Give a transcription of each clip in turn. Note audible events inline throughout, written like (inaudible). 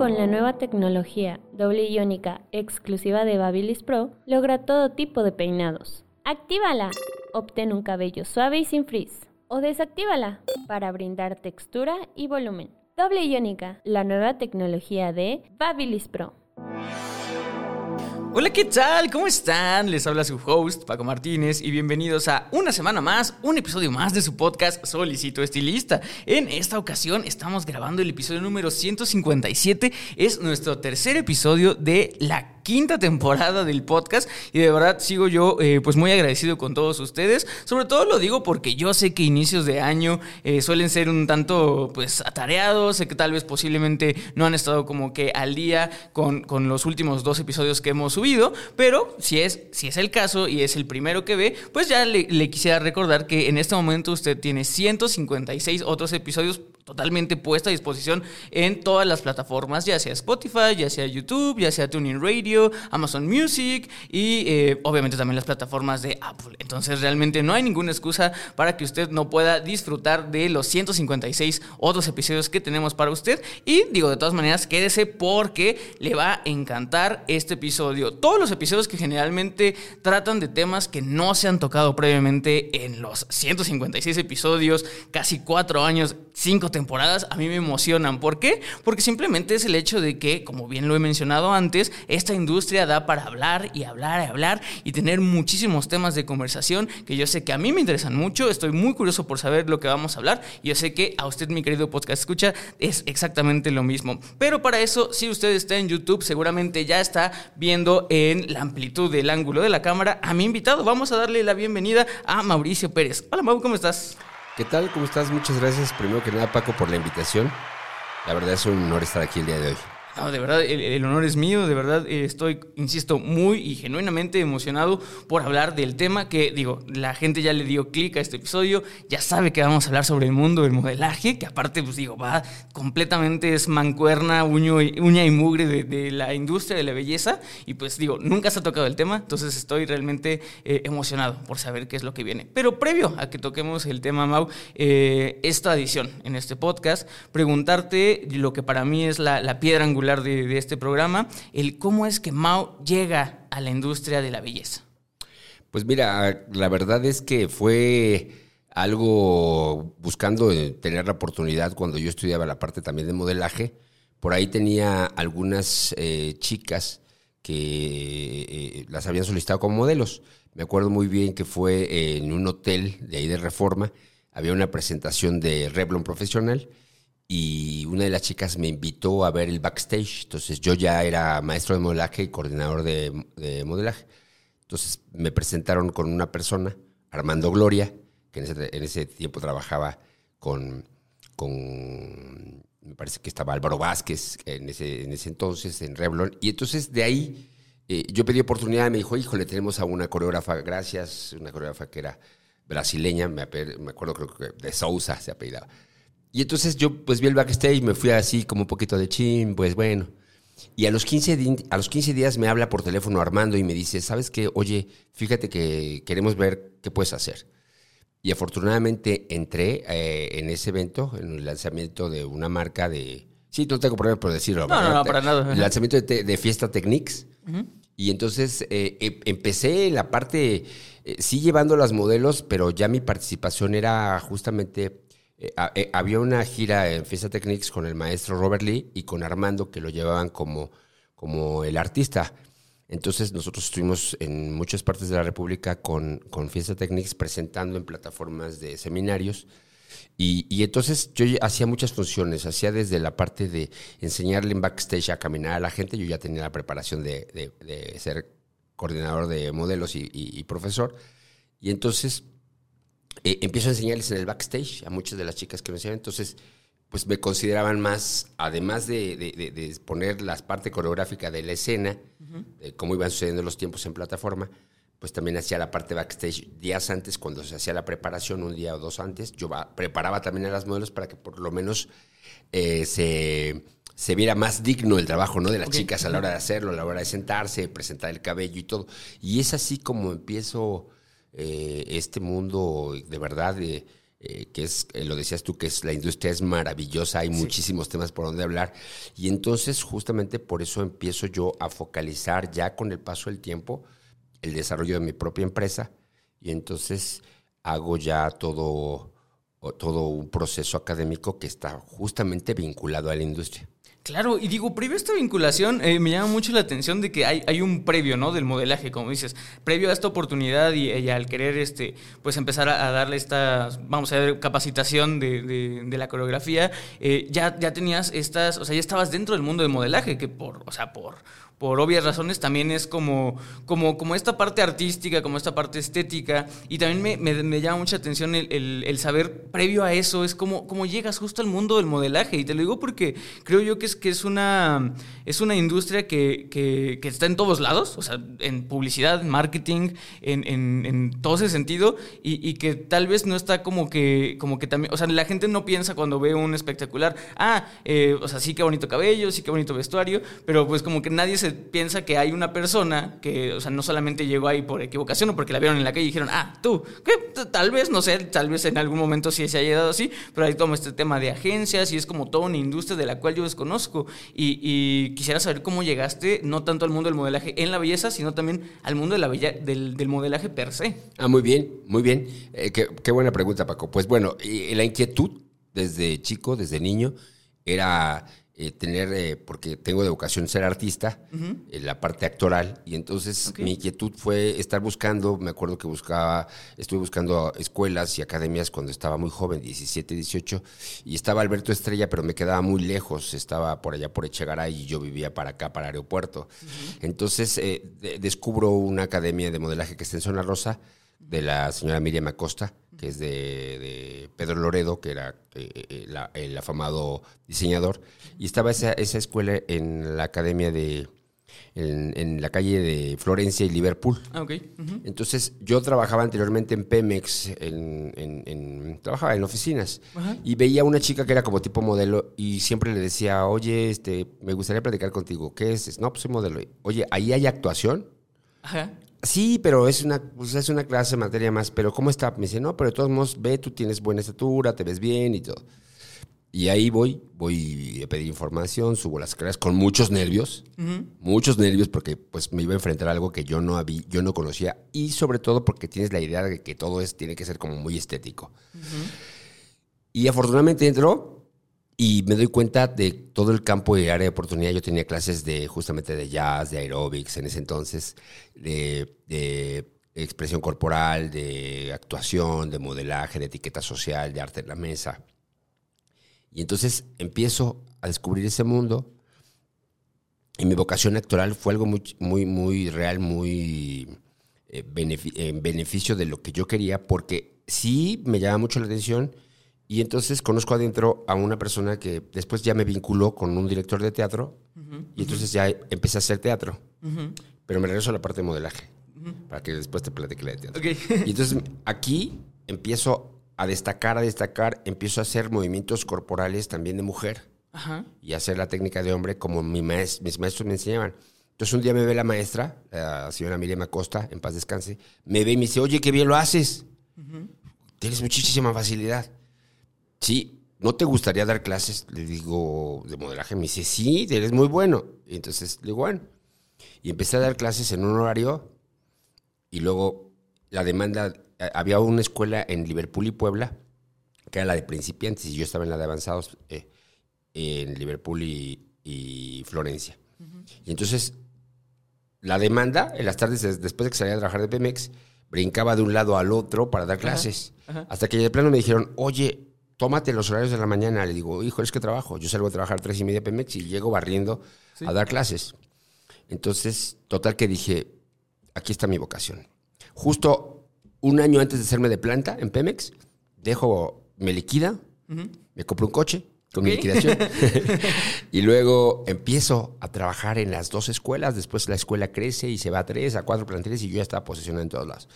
Con la nueva tecnología doble iónica exclusiva de Babyliss Pro, logra todo tipo de peinados. Actívala. Obtén un cabello suave y sin frizz. O desactívala para brindar textura y volumen. Doble iónica, la nueva tecnología de Babyliss Pro. Hola, ¿qué tal? ¿Cómo están? Les habla su host, Paco Martínez, y bienvenidos a una semana más, un episodio más de su podcast Solicito Estilista. En esta ocasión estamos grabando el episodio número 157, es nuestro tercer episodio de la quinta temporada del podcast y de verdad sigo yo eh, pues muy agradecido con todos ustedes. Sobre todo lo digo porque yo sé que inicios de año eh, suelen ser un tanto pues atareados, sé que tal vez posiblemente no han estado como que al día con, con los últimos dos episodios que hemos subido, pero si es, si es el caso y es el primero que ve, pues ya le, le quisiera recordar que en este momento usted tiene 156 otros episodios totalmente puesta a disposición en todas las plataformas, ya sea Spotify, ya sea YouTube, ya sea Tuning Radio, Amazon Music y eh, obviamente también las plataformas de Apple. Entonces realmente no hay ninguna excusa para que usted no pueda disfrutar de los 156 otros episodios que tenemos para usted. Y digo, de todas maneras, quédese porque le va a encantar este episodio. Todos los episodios que generalmente tratan de temas que no se han tocado previamente en los 156 episodios, casi cuatro años, cinco temporadas a mí me emocionan. ¿Por qué? Porque simplemente es el hecho de que, como bien lo he mencionado antes, esta industria da para hablar y hablar y hablar y tener muchísimos temas de conversación que yo sé que a mí me interesan mucho. Estoy muy curioso por saber lo que vamos a hablar. Y yo sé que a usted, mi querido podcast escucha, es exactamente lo mismo. Pero para eso, si usted está en YouTube, seguramente ya está viendo en la amplitud del ángulo de la cámara a mi invitado. Vamos a darle la bienvenida a Mauricio Pérez. Hola, Mau, ¿cómo estás? ¿Qué tal? ¿Cómo estás? Muchas gracias, primero que nada, Paco, por la invitación. La verdad es un honor estar aquí el día de hoy. No, de verdad, el, honor es mío, de verdad eh, estoy, insisto, muy y genuinamente emocionado por hablar del tema que, digo, la gente ya le dio clic a este episodio, ya sabe que vamos a hablar sobre el mundo del modelaje, que aparte, pues digo, va completamente es mancuerna, uña y mugre de, la industria de la belleza, y pues digo, nunca se ha tocado el tema, entonces estoy realmente eh, emocionado por saber qué es lo que viene. Pero previo a que toquemos el tema, Mau, eh, es tradición en este podcast preguntarte lo que para mí es la, la piedra angular de, este programa, el cómo es que Mao llega a la industria de la belleza. Pues mira, la verdad es que fue algo buscando tener la oportunidad cuando yo estudiaba la parte también de modelaje. Por ahí tenía algunas eh, chicas que eh, las habían solicitado como modelos. Me acuerdo muy bien que fue en un hotel de ahí de Reforma. Había una presentación de Revlon Profesional y una de las chicas me invitó a ver el backstage. Entonces yo ya era maestro de modelaje y coordinador de, modelaje. Entonces me presentaron con una persona, Armando Gloria, que en ese, tiempo trabajaba con, con, me parece que estaba Álvaro Vázquez en ese, en ese entonces, en Revlon. Y entonces de ahí eh, yo pedí oportunidad y me dijo, híjole, tenemos a una coreógrafa, gracias, una coreógrafa que era brasileña, me, me acuerdo creo que de Sousa se apellidaba. Y entonces yo pues vi el backstage y me fui así como un poquito de chin, pues bueno. Y a los, 15 a los 15 días me habla por teléfono Armando y me dice, ¿sabes qué? Oye, fíjate que queremos ver qué puedes hacer. Y afortunadamente entré eh, en ese evento, en el lanzamiento de una marca de... Sí, no tengo problema por decirlo. No, no, no, para nada. El lanzamiento de, Fiesta Techniques. Y entonces eh, em, empecé la parte, eh, sí llevando las modelos, pero ya mi participación era justamente eh, eh, había una gira en Fiesta Techniques con el maestro Robert Lee y con Armando que lo llevaban como, como el artista. Entonces nosotros estuvimos en muchas partes de la República con, con Fiesta Techniques presentando en plataformas de seminarios. Y, entonces yo hacía muchas funciones, hacía desde la parte de enseñarle en backstage a caminar a la gente, yo ya tenía la preparación de, ser coordinador de modelos y, y profesor. Y entonces eh, empiezo a enseñarles en el backstage a muchas de las chicas que me enseñan. Entonces, pues me consideraban más, además de, de, poner la parte coreográfica de la escena, de cómo iban sucediendo los tiempos en plataforma, pues también hacía la parte backstage días antes, cuando se hacía la preparación, un día o dos antes, yo preparaba también a las modelos para que por lo menos eh, se, se, viera más digno el trabajo ¿no? de las chicas a la hora de hacerlo, a la hora de sentarse, presentar el cabello y todo. Y es así como empiezo eh, este mundo de verdad de eh, que es, eh, lo decías tú, que es la industria es maravillosa, hay muchísimos temas por donde hablar. Y entonces justamente por eso empiezo yo a focalizar ya con el paso del tiempo el desarrollo de mi propia empresa y entonces hago ya todo, todo un proceso académico que está justamente vinculado a la industria. Claro, y digo, previo a esta vinculación, eh, me llama mucho la atención de que hay, hay un previo, ¿no? Del modelaje, como dices, previo a esta oportunidad y, al querer, este, pues empezar a, darle esta, vamos a ver, capacitación de, de, la coreografía, eh, ya, ya tenías estas, o sea, ya estabas dentro del mundo del modelaje, que por, o sea, por, por obvias razones, también es como, como, como esta parte artística, como esta parte estética. Y también me, llama mucha atención el, saber previo a eso, es como, como llegas justo al mundo del modelaje. Y te lo digo porque creo yo que es, que es, una, es una industria que, que, está en todos lados, o sea, en publicidad, en marketing, en, en, todo ese sentido, y, que tal vez no está como que, como que también, o sea, la gente no piensa cuando ve un espectacular, ah, eh, o sea, sí qué bonito cabello, sí qué bonito vestuario, pero pues como que nadie se piensa que hay una persona que, o sea, no solamente llegó ahí por equivocación o porque la vieron en la calle y dijeron, ah, tú, que tal vez, no sé, tal vez en algún momento sí se haya dado así, pero hay todo este tema de agencias y es como toda una industria de la cual yo desconozco. Y, quisiera saber cómo llegaste, no tanto al mundo del modelaje en la belleza, sino también al mundo de la del, modelaje per se. Ah, muy bien, muy bien. Eh, qué, buena pregunta, Paco. Pues bueno, la inquietud desde chico, desde niño, era eh, tener, eh, porque tengo de vocación ser artista, en la parte actoral, y entonces mi inquietud fue estar buscando, me acuerdo que buscaba, estuve buscando escuelas y academias cuando estaba muy joven, 17, 18, y estaba Alberto Estrella, pero me quedaba muy lejos, estaba por allá por Echegaray y yo vivía para acá, para aeropuerto. Entonces eh, descubro una academia de modelaje que está en Zona Rosa, de la señora Miriam Acosta, que es de, Pedro Loredo, que era eh, eh, el afamado diseñador, y estaba esa, esa escuela en la academia de, en, la calle de Florencia y Liverpool. Ah, ok. Entonces, yo trabajaba anteriormente en Pemex, en, trabajaba en oficinas, y veía una chica que era como tipo modelo, y siempre le decía, oye, este, me gustaría platicar contigo, ¿qué es? No, pues soy modelo. Oye, ¿ahí hay actuación? Ajá. Sí, pero es una, pues es una clase, materia más. Pero ¿cómo está? Me dice, no, pero de todos modos, ve, tú tienes buena estatura, te ves bien y todo. Y ahí voy, voy a pedir información, subo las escaleras con muchos nervios, muchos nervios porque pues me iba a enfrentar a algo que yo no había, yo no conocía y sobre todo porque tienes la idea de que todo es, tiene que ser como muy estético. Y afortunadamente entró, y me doy cuenta de todo el campo y área de oportunidad. Yo tenía clases de justamente de jazz, de aerobics en ese entonces, de, expresión corporal, de actuación, de modelaje, de etiqueta social, de arte en la mesa. Y entonces empiezo a descubrir ese mundo. Y mi vocación actoral fue algo muy, muy, muy real, muy eh, en beneficio de lo que yo quería, porque sí me llama mucho la atención y entonces conozco adentro a una persona que después ya me vinculó con un director de teatro y entonces ya empecé a hacer teatro. Pero me regreso a la parte de modelaje para que después te platique la de teatro. Y entonces aquí empiezo a destacar, a destacar, empiezo a hacer movimientos corporales también de mujer y hacer la técnica de hombre como mi mis maestros me enseñaban. Entonces un día me ve la maestra, la señora Miriam Acosta, en paz descanse, me ve y me dice, oye, qué bien lo haces. Tienes muchísima facilidad sí, ¿no te gustaría dar clases? Le digo, de modelaje. Me dice, sí, eres muy bueno. Y entonces le digo, bueno. Y empecé a dar clases en un horario y luego la demanda, eh, había una escuela en Liverpool y Puebla, que era la de principiantes, y yo estaba en la de avanzados eh, en Liverpool y, Florencia. Y entonces la demanda, en las tardes, después de que salía a trabajar de Pemex, brincaba de un lado al otro para dar clases. Hasta que de plano me dijeron, oye, tómate los horarios de la mañana. Le digo, hijo, es que trabajo. Yo salgo a trabajar tres y media Pemex y llego barriendo a dar clases. Entonces, total que dije, aquí está mi vocación. Justo un año antes de hacerme de planta en Pemex, dejo, me liquida, me compro un coche con mi liquidación. (laughs) (laughs) y luego empiezo a trabajar en las dos escuelas, después la escuela crece y se va a tres, a cuatro planteles y yo ya estaba posicionado en todos lados.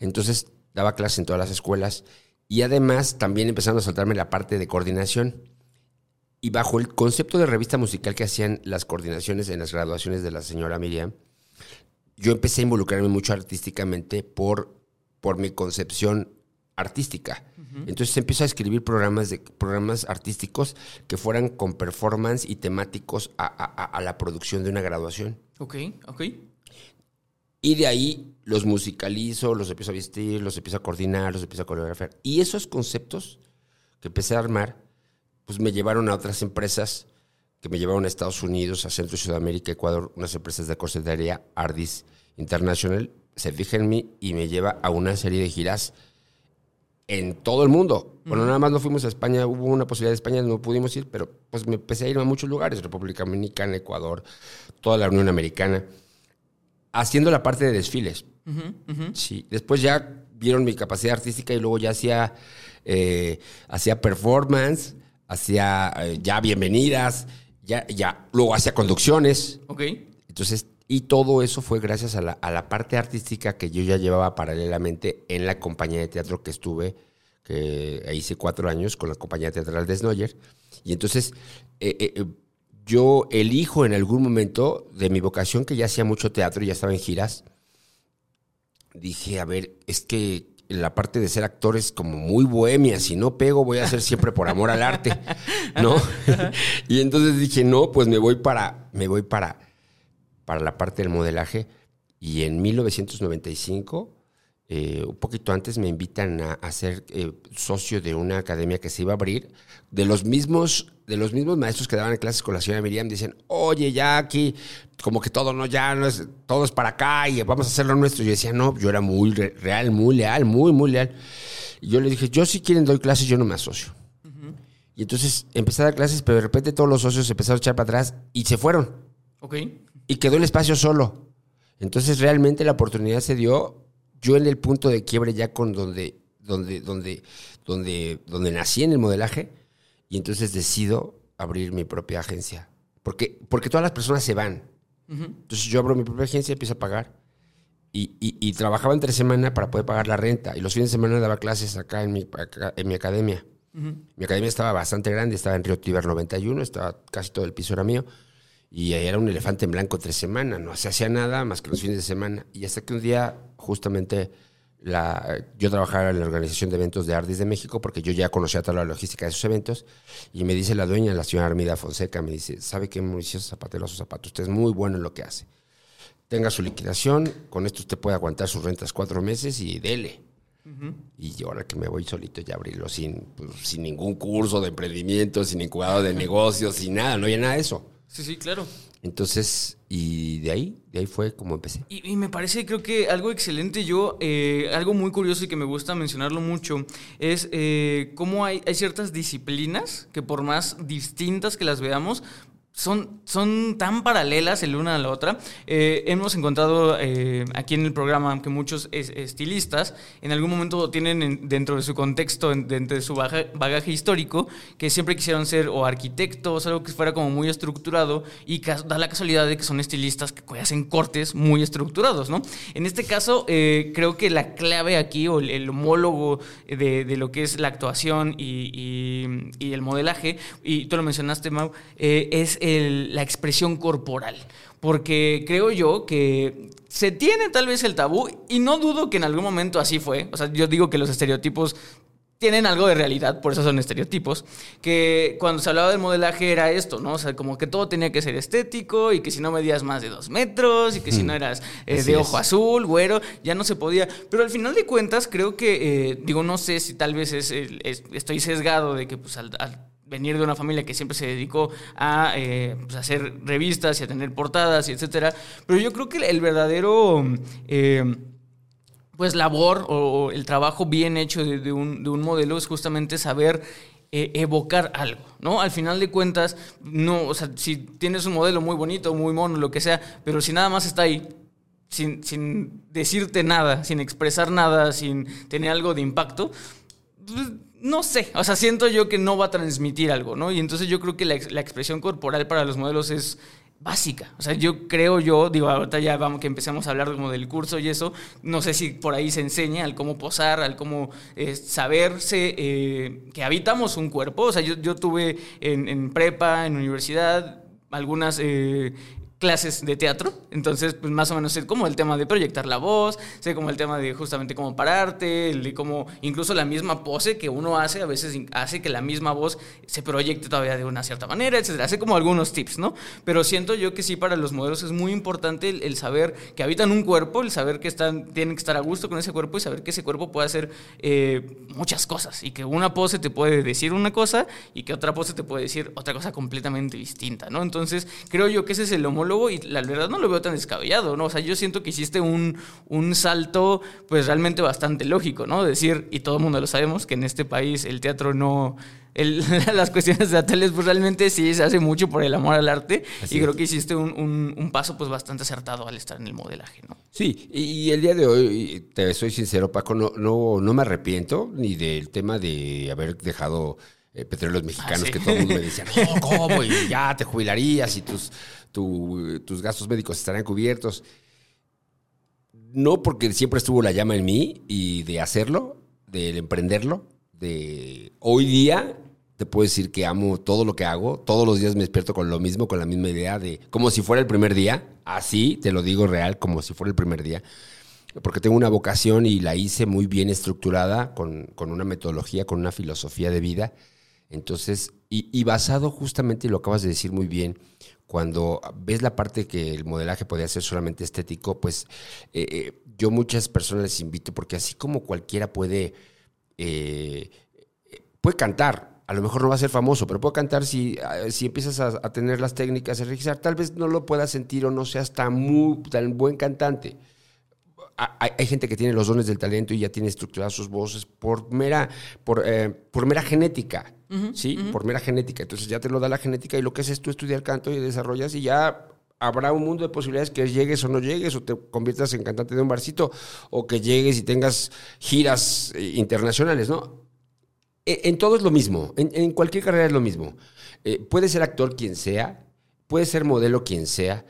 Entonces daba clases en todas las escuelas y además también empezando a saltarme la parte de coordinación. Y bajo el concepto de revista musical que hacían las coordinaciones en las graduaciones de la señora Miriam, yo empecé a involucrarme mucho artísticamente por, por mi concepción artística. Entonces empiezo a escribir programas, de, programas artísticos que fueran con performance y temáticos a, la producción de una graduación. Ok, ok. Y de ahí los musicalizo, los empiezo a vestir, los empiezo a coordinar, los empiezo a coreografiar. Y esos conceptos que empecé a armar, pues me llevaron a otras empresas que me llevaron a Estados Unidos, a Centro y Sudamérica, Ecuador, unas empresas de corsetería, Ardis International, se fija en mí y me lleva a una serie de giras en todo el mundo. Bueno, nada más no fuimos a España, hubo una posibilidad de España, no pudimos ir, pero pues me empecé a ir a muchos lugares, República Dominicana, Ecuador, toda la Unión Americana, haciendo la parte de desfiles. Sí, después ya vieron mi capacidad artística y luego ya hacía, eh, hacía performance, hacía eh, ya bienvenidas, ya, ya, luego hacía conducciones. Ok. Entonces, y todo eso fue gracias a la, a la, parte artística que yo ya llevaba paralelamente en la compañía de teatro que estuve, que hice cuatro años con la compañía teatral de Snoyer. Y entonces eh, eh, eh, yo elijo en algún momento de mi vocación, que ya hacía mucho teatro y ya estaba en giras, dije, a ver, es que la parte de ser actor es como muy bohemia. Si no pego, voy a hacer siempre por amor al arte, (laughs) ¿no? (laughs) y entonces dije, no, pues me voy para, me voy para para la parte del modelaje y en 1995, eh, un poquito antes, me invitan a, ser eh, socio de una academia que se iba a abrir. De los mismos, de los mismos maestros que daban clases con la señora Miriam, dicen, oye, ya aquí, como que todo no, ya no es, todo es para acá y vamos a hacerlo nuestro. Yo decía, no, yo era muy real, muy leal, muy, muy leal. Y yo le dije, yo si quieren doy clases, yo no me asocio. Y entonces empecé a dar clases, pero de repente todos los socios empezaron a echar para atrás y se fueron. Ok y quedó el espacio solo. Entonces realmente la oportunidad se dio yo en el punto de quiebre ya con donde, donde, donde, donde, donde nací en el modelaje y entonces decido abrir mi propia agencia. Porque, porque todas las personas se van. Entonces yo abro mi propia agencia y empiezo a pagar. Y, y, trabajaba entre semana para poder pagar la renta. Y los fines de semana daba clases acá en mi, en mi academia. Mi academia estaba bastante grande, estaba en Río Tiber 91, estaba casi todo el piso era mío y era un elefante en blanco tres semanas, no se hacía nada más que los fines de semana. Y hasta que un día, justamente, la, yo trabajaba en la organización de eventos de Ardis de México, porque yo ya conocía toda la logística de esos eventos, y me dice la dueña, la señora Armida Fonseca, me dice, ¿sabe qué, Mauricio Zapatero a sus zapatos? Usted es muy bueno en lo que hace. Tenga su liquidación, con esto usted puede aguantar sus rentas cuatro meses y dele. Y yo ahora que me voy solito ya abrirlo sin, pues, sin ningún curso de emprendimiento, sin incubador de negocios, sin nada, no había nada de eso. Sí, sí, claro. Entonces, y de ahí, de ahí fue como empecé. Y, me parece, creo que algo excelente, yo, eh, algo muy curioso y que me gusta mencionarlo mucho, es eh, cómo hay, hay ciertas disciplinas que por más distintas que las veamos, son, son tan paralelas el una a la otra. Eh, hemos encontrado eh, aquí en el programa que muchos estilistas en algún momento tienen dentro de su contexto, dentro de su bagaje histórico, que siempre quisieron ser o arquitectos, algo que fuera como muy estructurado y da la casualidad de que son estilistas que hacen cortes muy estructurados, ¿no? En este caso, eh, creo que la clave aquí o el, homólogo de, lo que es la actuación y, y, el modelaje, y tú lo mencionaste, Mau, es la expresión corporal. Porque creo yo que se tiene tal vez el tabú y no dudo que en algún momento así fue. O sea, yo digo que los estereotipos tienen algo de realidad, por eso son estereotipos, que cuando se hablaba del modelaje era esto, ¿no? O sea, como que todo tenía que ser estético y que si no medías más de dos metros y que si no eras eh, de ojo azul, güero, ya no se podía. Pero al final de cuentas, creo que, eh, digo, no sé si tal vez es, estoy sesgado de que pues al venir de una familia que siempre se dedicó a eh, pues, hacer revistas y a tener portadas y etcétera. Pero yo creo que el verdadero eh, pues labor o, el trabajo bien hecho de, un, modelo es justamente saber eh, evocar algo, ¿no? Al final de cuentas, no, o sea, si tienes un modelo muy bonito, muy mono, lo que sea, pero si nada más está ahí, sin, sin decirte nada, sin expresar nada, sin tener algo de impacto, pues, no sé, o sea, siento yo que no va a transmitir algo, ¿no? Y entonces yo creo que la, la expresión corporal para los modelos es básica. O sea, yo creo yo, digo, ahorita ya vamos que empecemos a hablar como del curso y eso, no sé si por ahí se enseña al cómo posar, al cómo eh, saberse eh, que habitamos un cuerpo. O sea, yo, yo tuve en, en prepa, en universidad, algunas eh, clases de teatro, entonces pues más o menos sé como el tema de proyectar la voz, sé como el tema de justamente cómo pararte, el de cómo incluso la misma pose que uno hace a veces hace que la misma voz se proyecte todavía de una cierta manera, etcétera, hace como algunos tips, ¿no? Pero siento yo que sí para los modelos es muy importante el, saber que habitan un cuerpo, el saber que están, tienen que estar a gusto con ese cuerpo y saber que ese cuerpo puede hacer eh, muchas cosas y que una pose te puede decir una cosa y que otra pose te puede decir otra cosa completamente distinta, ¿no? Entonces creo yo que ese es el homólogo y la verdad no lo veo tan descabellado, ¿no? O sea, yo siento que hiciste un, un salto pues realmente bastante lógico, ¿no? Decir, y todo el mundo lo sabemos, que en este país el teatro no... El, (laughs) las cuestiones teatrales pues realmente sí se hace mucho por el amor al arte y creo que hiciste un, un, paso pues bastante acertado al estar en el modelaje, ¿no? Sí, y el día de hoy, te soy sincero Paco, no, no, no me arrepiento ni del tema de haber dejado eh, petróleos mexicanos ah, que todo el mundo me decía, no, ¿cómo? Y ya te jubilarías y tus tus gastos médicos estarán cubiertos. No porque siempre estuvo la llama en mí y de hacerlo, de emprenderlo, de hoy día te puedo decir que amo todo lo que hago. Todos los días me despierto con lo mismo, con la misma idea de como si fuera el primer día. Así te lo digo real, como si fuera el primer día. Porque tengo una vocación y la hice muy bien estructurada, con, con una metodología, con una filosofía de vida. Entonces, y, y basado justamente, lo acabas de decir muy bien, cuando ves la parte que el modelaje podía ser solamente estético, pues eh, eh, yo muchas personas les invito, porque así como cualquiera puede, eh, puede cantar, a lo mejor no va a ser famoso, pero puede cantar si, si empiezas a, tener las técnicas, a registrar, tal vez no lo puedas sentir o no seas tan, muy, tan buen cantante. Hay, gente que tiene los dones del talento y ya tiene estructuradas sus voces por mera, por, por mera genética. ¿Sí? Por mera genética. Entonces ya te lo da la genética y lo que haces tú estudiar canto y desarrollas y ya habrá un mundo de posibilidades que llegues o no llegues, o te conviertas en cantante de un barcito, o que llegues y tengas giras eh, internacionales, ¿no? E, en, todo es lo mismo, en, cualquier carrera es lo mismo. Eh, puede ser actor quien sea, puede ser modelo quien sea,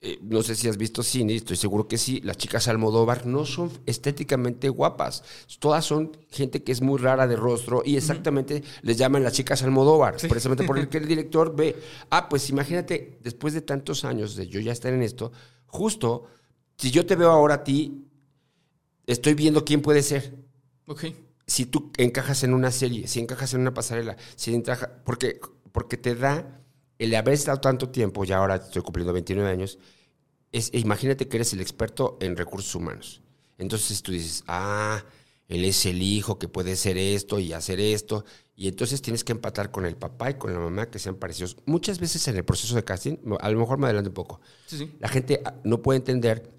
eh, no sé si has visto cine, estoy seguro que sí, las chicas Almodóvar no son estéticamente guapas, todas son gente que es muy rara de rostro y exactamente les llaman las chicas Almodóvar, precisamente por el (laughs) que el director ve, ah, pues imagínate, después de tantos años de yo ya estar en esto, justo, si yo te veo ahora a ti, estoy viendo quién puede ser. Ok. Si tú encajas en una serie, si encajas en una pasarela, si encaja, porque, porque te da el haber estado tanto tiempo, ya ahora estoy cumpliendo 29 años, es, imagínate que eres el experto en recursos humanos. Entonces tú dices, ah, él es el hijo que puede hacer esto y hacer esto. Y entonces tienes que empatar con el papá y con la mamá que sean parecidos. Muchas veces en el proceso de casting, a lo mejor me adelanto un poco, la gente ah, no puede entender,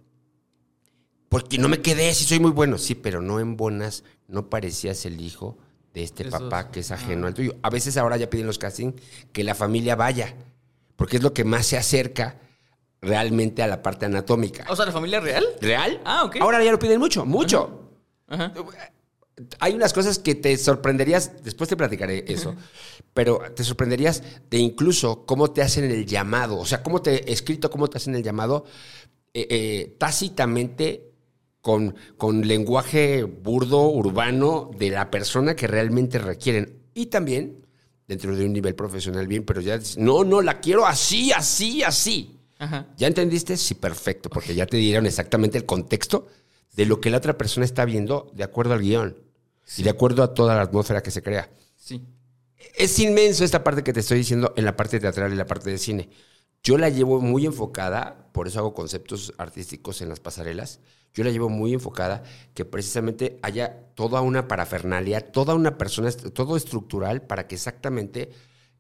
porque no me quedé, si soy muy bueno. Sí, pero no en bonas, no parecías el hijo de este papá que es ajeno al tuyo. A veces ahora ya piden los castings que la familia vaya, porque es lo que más se acerca realmente a la parte anatómica. O sea, la familia real. ¿Real? Ah, ok. Ahora ya lo piden mucho, mucho. Hay unas cosas que te sorprenderías, después te platicaré eso, pero te sorprenderías de incluso cómo te hacen el llamado, o sea, cómo te escrito, cómo te hacen el llamado eh, eh, tácitamente con, con lenguaje burdo, urbano, de la persona que realmente requieren. Y también dentro de un nivel profesional bien, pero ya no, no, la quiero así, así, así. ¿Ya entendiste? Sí, perfecto, porque ya te dieron exactamente el contexto de lo que la otra persona está viendo de acuerdo al guion y de acuerdo a toda la atmósfera que se crea. Sí. Es inmenso esta parte que te estoy diciendo en la parte teatral y la parte de cine. Yo la llevo muy enfocada, por eso hago conceptos artísticos en las pasarelas. Yo la llevo muy enfocada que precisamente haya toda una parafernalia, toda una persona, todo estructural para que exactamente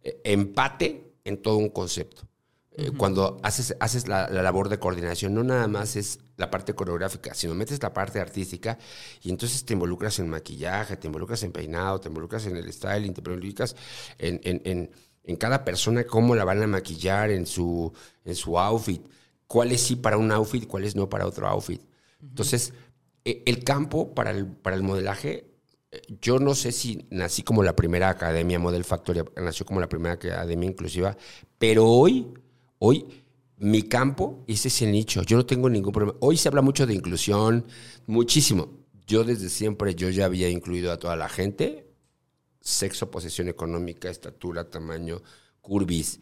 eh, empate en todo un concepto. Eh, cuando haces, haces la, labor de coordinación, no nada más es la parte coreográfica, sino metes la parte artística y entonces te involucras en maquillaje, te involucras en peinado, te involucras en el styling, te involucras en, en en cada persona cómo la van a maquillar en su, en su outfit, cuál es sí para un outfit, cuál es no para otro outfit. Entonces, e, el campo para el, para el modelaje yo no sé si nací como la primera academia Model Factory, nació como la primera academia inclusiva, pero hoy, hoy mi campo, ese es el nicho. Yo no tengo ningún problema. Hoy se habla mucho de inclusión, muchísimo. Yo desde siempre, yo ya había incluido a toda la gente, sexo, posesión económica, estatura, tamaño, curvis,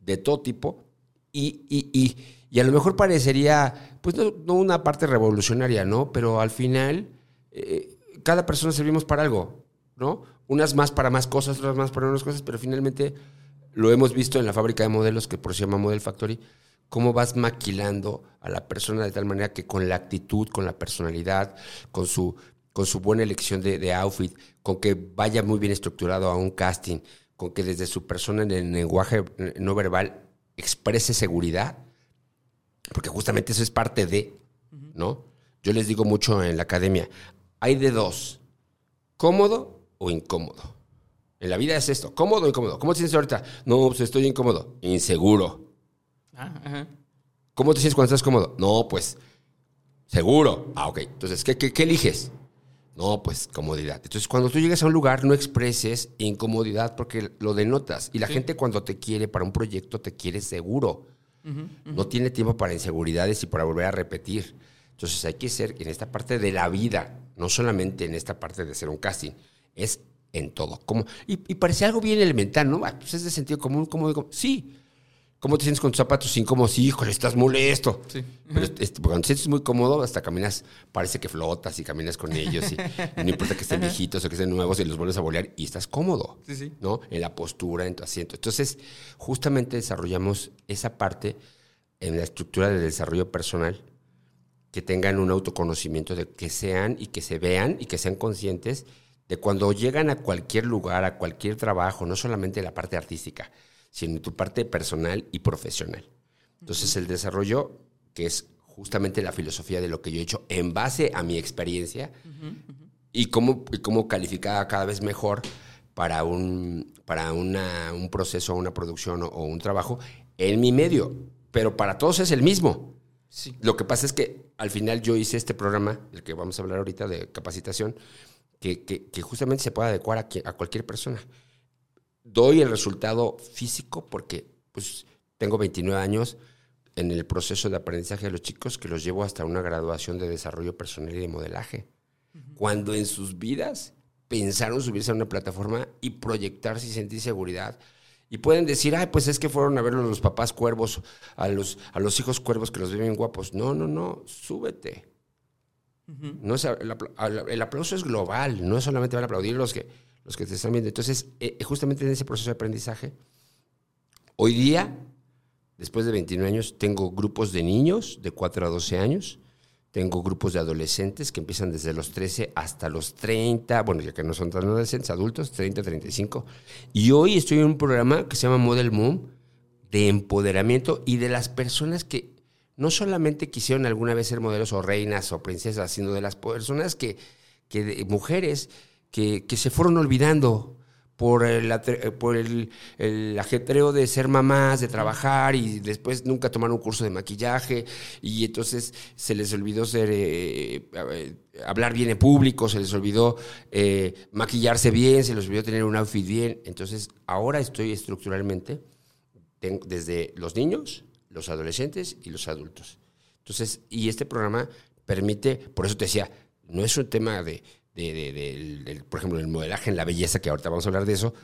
de todo tipo. Y, y, y, y a lo mejor parecería, pues no, no, una parte revolucionaria, ¿no? Pero al final, eh, cada persona servimos para algo, ¿no? Unas más para más cosas, otras más para unas cosas, pero finalmente lo hemos visto en la fábrica de modelos que por se llama Model Factory, cómo vas maquilando a la persona de tal manera que con la actitud, con la personalidad, con su, con su buena elección de, de outfit, con que vaya muy bien estructurado a un casting, con que desde su persona en el lenguaje no verbal exprese seguridad, porque justamente eso es parte de, ¿no? Yo les digo mucho en la academia, hay de dos, cómodo o incómodo. En la vida es esto, cómodo o incómodo. ¿Cómo te sientes ahorita? No, pues estoy incómodo, inseguro. Ah, ajá. ¿Cómo te sientes cuando estás cómodo? No, pues seguro. Ah, ok. Entonces, ¿qué, qué, qué eliges? No, pues comodidad. Entonces, cuando tú llegas a un lugar, no expreses incomodidad porque lo denotas. Y la Sí. gente cuando te quiere para un proyecto, te quiere seguro. No tiene tiempo para inseguridades y para volver a repetir. Entonces, hay que ser en esta parte de la vida, no solamente en esta parte de ser un casting, es en todo. Como, y, y parece algo bien elemental, ¿no? Ah, Pues es de sentido común, como digo, sí. ¿Cómo te sientes con tus zapatos incómodos? Híjole, estás molesto. Sí. Pero este, cuando te sientes muy cómodo, hasta caminas, parece que flotas y caminas con ellos. Y, y no importa que estén viejitos o que estén nuevos y los vuelves a bolear y estás cómodo. Sí, sí. ¿no? En la postura, en tu asiento. Entonces, justamente desarrollamos esa parte en la estructura del desarrollo personal, que tengan un autoconocimiento de que sean y que se vean y que sean conscientes de cuando llegan a cualquier lugar, a cualquier trabajo, no solamente la parte artística, sino en tu parte personal y profesional. Entonces, el desarrollo, que es justamente la filosofía de lo que yo he hecho en base a mi experiencia y cómo, y cómo calificar cada vez mejor para un, para una, un proceso, una producción o, o un trabajo en mi medio. Pero para todos es el mismo. Sí. Lo que pasa es que al final yo hice este programa, del que vamos a hablar ahorita de capacitación, que, que- que justamente se puede adecuar a cualquier persona. Doy el resultado físico porque pues, tengo 29 años en el proceso de aprendizaje de los chicos que los llevo hasta una graduación de desarrollo personal y de modelaje. Cuando en sus vidas pensaron subirse a una plataforma y proyectarse y sentir seguridad. Y pueden decir, ay, pues es que fueron a ver los papás cuervos, a los, a los hijos cuervos que los ven bien guapos. No, no, no, súbete. No es, el, el aplauso es global, no es solamente van a aplaudir los que, los que te están viendo. Entonces, eh, justamente en ese proceso de aprendizaje, hoy día, después de 29 años, tengo grupos de niños de 4 a 12 años, tengo grupos de adolescentes que empiezan desde los 13 hasta los 30, bueno, ya que no son tan adolescentes, adultos, 30, 35. Y hoy estoy en un programa que se llama Model Mom, de empoderamiento y de las personas que no solamente quisieron alguna vez ser modelos o reinas o princesas, sino de las personas que, que mujeres que, se fueron olvidando por el, atre- por el, ajetreo de ser mamás, de trabajar y después nunca tomar un curso de maquillaje y entonces se les olvidó ser, eh, eh, hablar bien en público, se les olvidó eh, maquillarse bien, se les olvidó tener un outfit bien. Entonces ahora estoy estructuralmente desde los niños, los adolescentes y los adultos. Entonces, y este programa permite, por eso te decía, no es un tema de, de- de- del- del, por ejemplo, el modelaje en la belleza, que ahorita vamos a hablar de eso,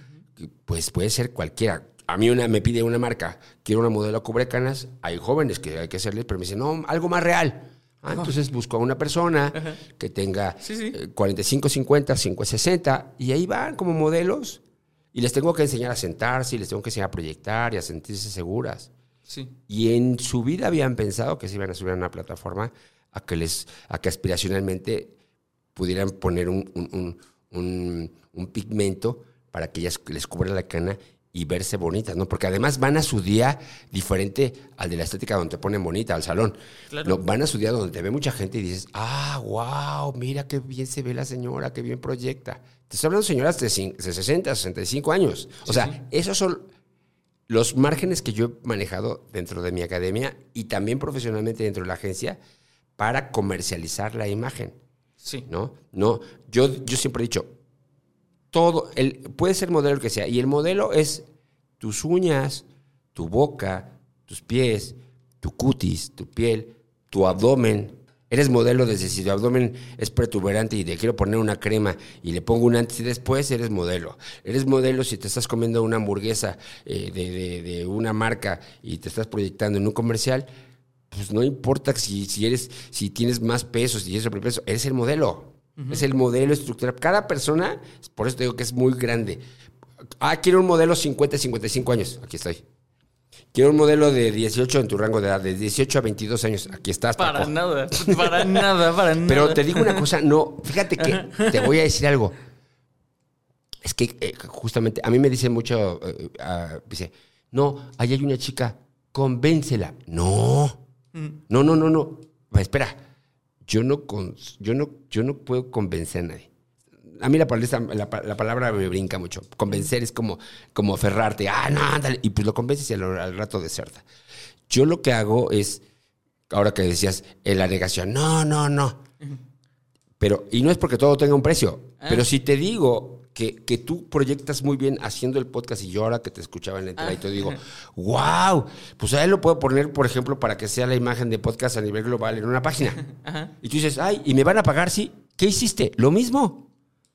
pues puede ser cualquiera. A mí una, me pide una marca, quiero una modelo cubrecanas, hay jóvenes que hay que hacerles, pero me dicen, no, algo más real. Ah, entonces busco a una persona que tenga Sí, sí. eh, 45, 50, 50, 60, y ahí van como modelos. Y les tengo que enseñar a sentarse, y les tengo que enseñar a proyectar y a sentirse seguras. Sí. Y en su vida habían pensado que se iban a subir a una plataforma a que, les, a que aspiracionalmente pudieran poner un, un- un- pigmento para que ellas les cubra la cana y verse bonitas, ¿no? Porque además van a su día diferente al de la estética donde te ponen bonita, al salón. Claro. No, van a su día donde te ve mucha gente y dices, ah, wow, mira qué bien se ve la señora, qué bien proyecta. Te estoy hablando de señoras de, cin- de 60, 65 años. O sea, sí. esos son los márgenes que yo he manejado dentro de mi academia y también profesionalmente dentro de la agencia para comercializar la imagen, Sí. ¿no? No, yo, yo siempre he dicho, todo, el, puede ser modelo que sea. Y el modelo es tus uñas, tu boca, tus pies, tu cutis, tu piel, tu abdomen. Eres modelo desde si tu abdomen es protuberante y te quiero poner una crema y le pongo un antes y después, eres modelo. Eres modelo si te estás comiendo una hamburguesa eh, de, una marca y te estás proyectando en un comercial, pues no importa si, si eres, si tienes más peso, si eres sobrepeso, eres el modelo. Es el modelo estructural. Cada persona, por eso te digo que es muy grande. Ah, quiero un modelo 50, 55 años. Aquí estoy. Quiero un modelo de 18 en tu rango de edad, de 18 a 22 años. Aquí estás, Para Paco. nada, para (laughs) nada, para nada. Pero te digo una cosa, no, fíjate que (laughs) te voy a decir algo. Es que eh, justamente a mí me dicen mucho, eh, ah, dice, no, ahí hay una chica, convéncela. No, no, no, no, no. Espera, yo no, con- yo no, yo no puedo convencer a nadie. A mí la, palabra- la, pa- la palabra me brinca mucho. Convencer es como, como aferrarte. Ah, no, ándale. Y pues lo convences y al, al rato deserta. Yo lo que hago es, ahora que decías, en la negación, no, no, no. Pero, y no es porque todo tenga un precio, Ah. pero si te digo que, que tú proyectas muy bien haciendo el podcast y yo ahora que te escuchaba en la entrada y te digo, (laughs) wow, pues a él lo puedo poner, por ejemplo, para que sea la imagen de podcast a nivel global en una página. (laughs) Y tú dices, ay, ¿y me van a pagar? Sí. ¿Qué hiciste? Lo mismo.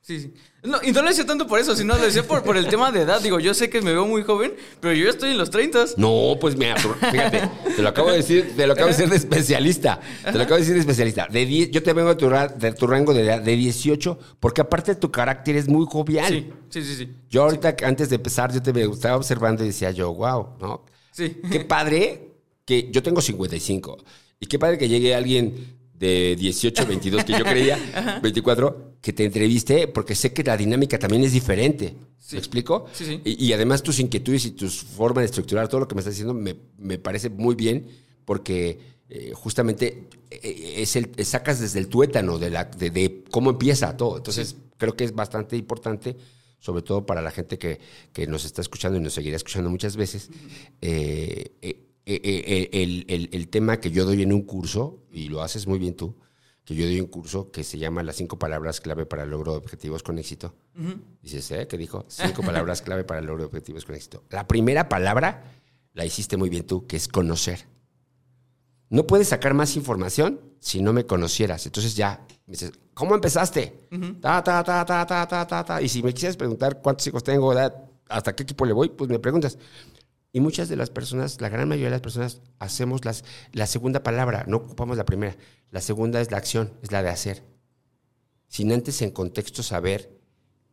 Sí, sí. No, y no lo decía tanto por eso, sino lo decía por, por el tema de edad. Digo, yo sé que me veo muy joven, pero yo ya estoy en los 30. No, pues mira, fíjate, te lo acabo de decir, te lo acabo de decir de especialista. Te lo acabo de decir de especialista. De 10, yo te vengo de tu, ra- de tu rango de edad de 18, porque aparte tu carácter es muy jovial. Sí, sí, sí, sí. Yo ahorita, antes de empezar, yo te me estaba observando y decía yo, wow, ¿no? Sí. Qué padre que yo tengo 55. Y qué padre que llegue alguien de 18, 22, que yo creía, (laughs) 24, que te entreviste, porque sé que la dinámica también es diferente. Sí. ¿Me explico? Sí, sí. Y, y además tus inquietudes y tus formas de estructurar todo lo que me estás diciendo me, me parece muy bien, porque eh, justamente eh, es el, sacas desde el tuétano de, la, de, de cómo empieza todo. Entonces, creo que es bastante importante sobre todo para la gente que, que nos está escuchando y nos seguirá escuchando muchas veces, eh, eh, eh, eh, el, el- el tema que yo doy en un curso, y lo haces muy bien tú, que yo doy un curso que se llama Las cinco palabras clave para el logro de objetivos con éxito. Dices, ¿eh? ¿Qué dijo? Cinco palabras clave para el logro de objetivos con éxito. La primera palabra la hiciste muy bien tú, que es conocer. No puedes sacar más información si no me conocieras. Entonces ya, me dices, ¿cómo empezaste? ta, ta, ta, ta, ta, ta, ta, ta. Y si me quisieras preguntar cuántos hijos tengo, hasta qué equipo le voy, pues me preguntas. Y muchas de las personas, la gran mayoría de las personas, hacemos las, la segunda palabra, no ocupamos la primera. La segunda es la acción, es la de hacer. Sin antes en contexto saber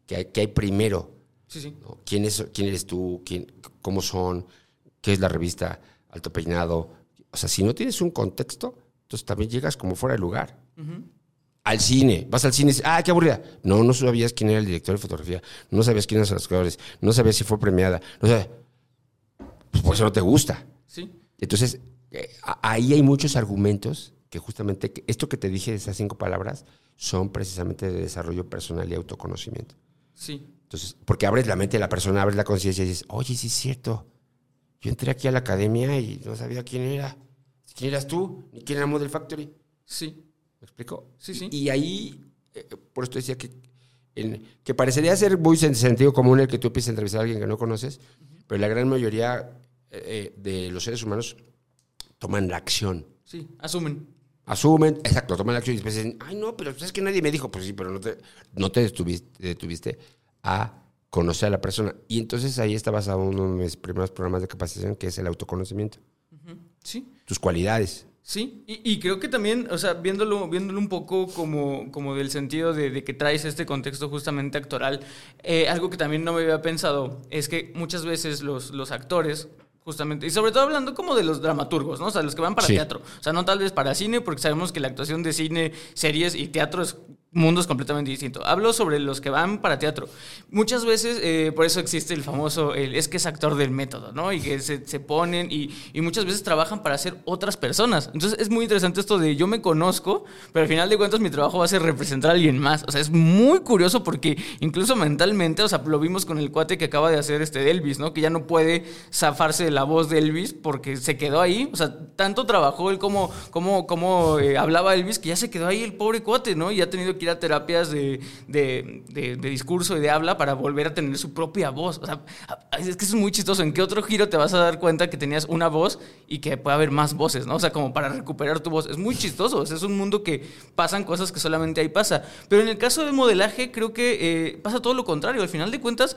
que hay, que hay primero Sí, sí. ¿no? ¿Quién, es, ¿Quién eres tú? ¿Quién, ¿Cómo son? ¿Qué es la revista? Alto Peinado. O sea, si no tienes un contexto, entonces también llegas como fuera de lugar. Al cine. Vas al cine y dices, ah, qué aburrida. No, no sabías quién era el director de fotografía. No sabías quiénes eran los actores. No sabías si fue premiada. No sabías. Por eso no te gusta. Sí. Entonces, eh, ahí hay muchos argumentos que justamente, esto que te dije de esas cinco palabras, son precisamente de desarrollo personal y autoconocimiento. Sí. Entonces, porque abres la mente de la persona, abres la conciencia y dices, oye, sí es cierto. Yo entré aquí a la academia y no sabía quién era. ¿Quién eras tú? Ni quién era Model Factory. Sí. ¿Me explico? Sí, sí. Y, y ahí, eh, por esto decía que, en- que parecería ser muy sen- sentido común el que tú empieces a entrevistar a alguien que no conoces, pero la gran mayoría eh, eh, de los seres humanos toman la acción. Sí. Asumen. Asumen, exacto, toman la acción y después dicen, ay, no, pero es que nadie me dijo. Pues sí, pero no te, no te detuviste, detuviste a conocer a la persona. Y entonces ahí está basado uno de mis primeros programas de capacitación, que es el autoconocimiento. Sí. Tus cualidades. Sí, y, y creo que también, o sea, viéndolo, viéndolo un poco como, como del sentido de, de que traes este contexto justamente actoral, eh, algo que también no me había pensado es que muchas veces los, los actores, justamente, y sobre todo hablando como de los dramaturgos, ¿no? O sea, los que van para Sí. teatro, o sea, no tal vez para cine, porque sabemos que la actuación de cine, series y teatro es mundos completamente distintos. Hablo sobre los que van para teatro. Muchas veces, eh, por eso existe el famoso, el, es que es actor del método, ¿no? Y que se, se ponen y, y muchas veces trabajan para ser otras personas. Entonces es muy interesante esto de yo me conozco, pero al final de cuentas mi trabajo va a ser representar a alguien más. O sea, es muy curioso porque incluso mentalmente, o sea, lo vimos con el cuate que acaba de hacer este Elvis, ¿no? Que ya no puede zafarse de la voz de Elvis porque se quedó ahí. O sea, tanto trabajó él como, como, como eh, hablaba Elvis que ya se quedó ahí el pobre cuate, ¿no? Y ha tenido que ir a terapias de, de, de, de discurso y de habla para volver a tener su propia voz. O sea, es que es muy chistoso. ¿En qué otro giro te vas a dar cuenta que tenías una voz y que puede haber más voces, ¿no? O sea, como para recuperar tu voz. Es muy chistoso. O sea, es un mundo que pasan cosas que solamente ahí pasa. Pero en el caso de modelaje, creo que eh, pasa todo lo contrario. Al final de cuentas,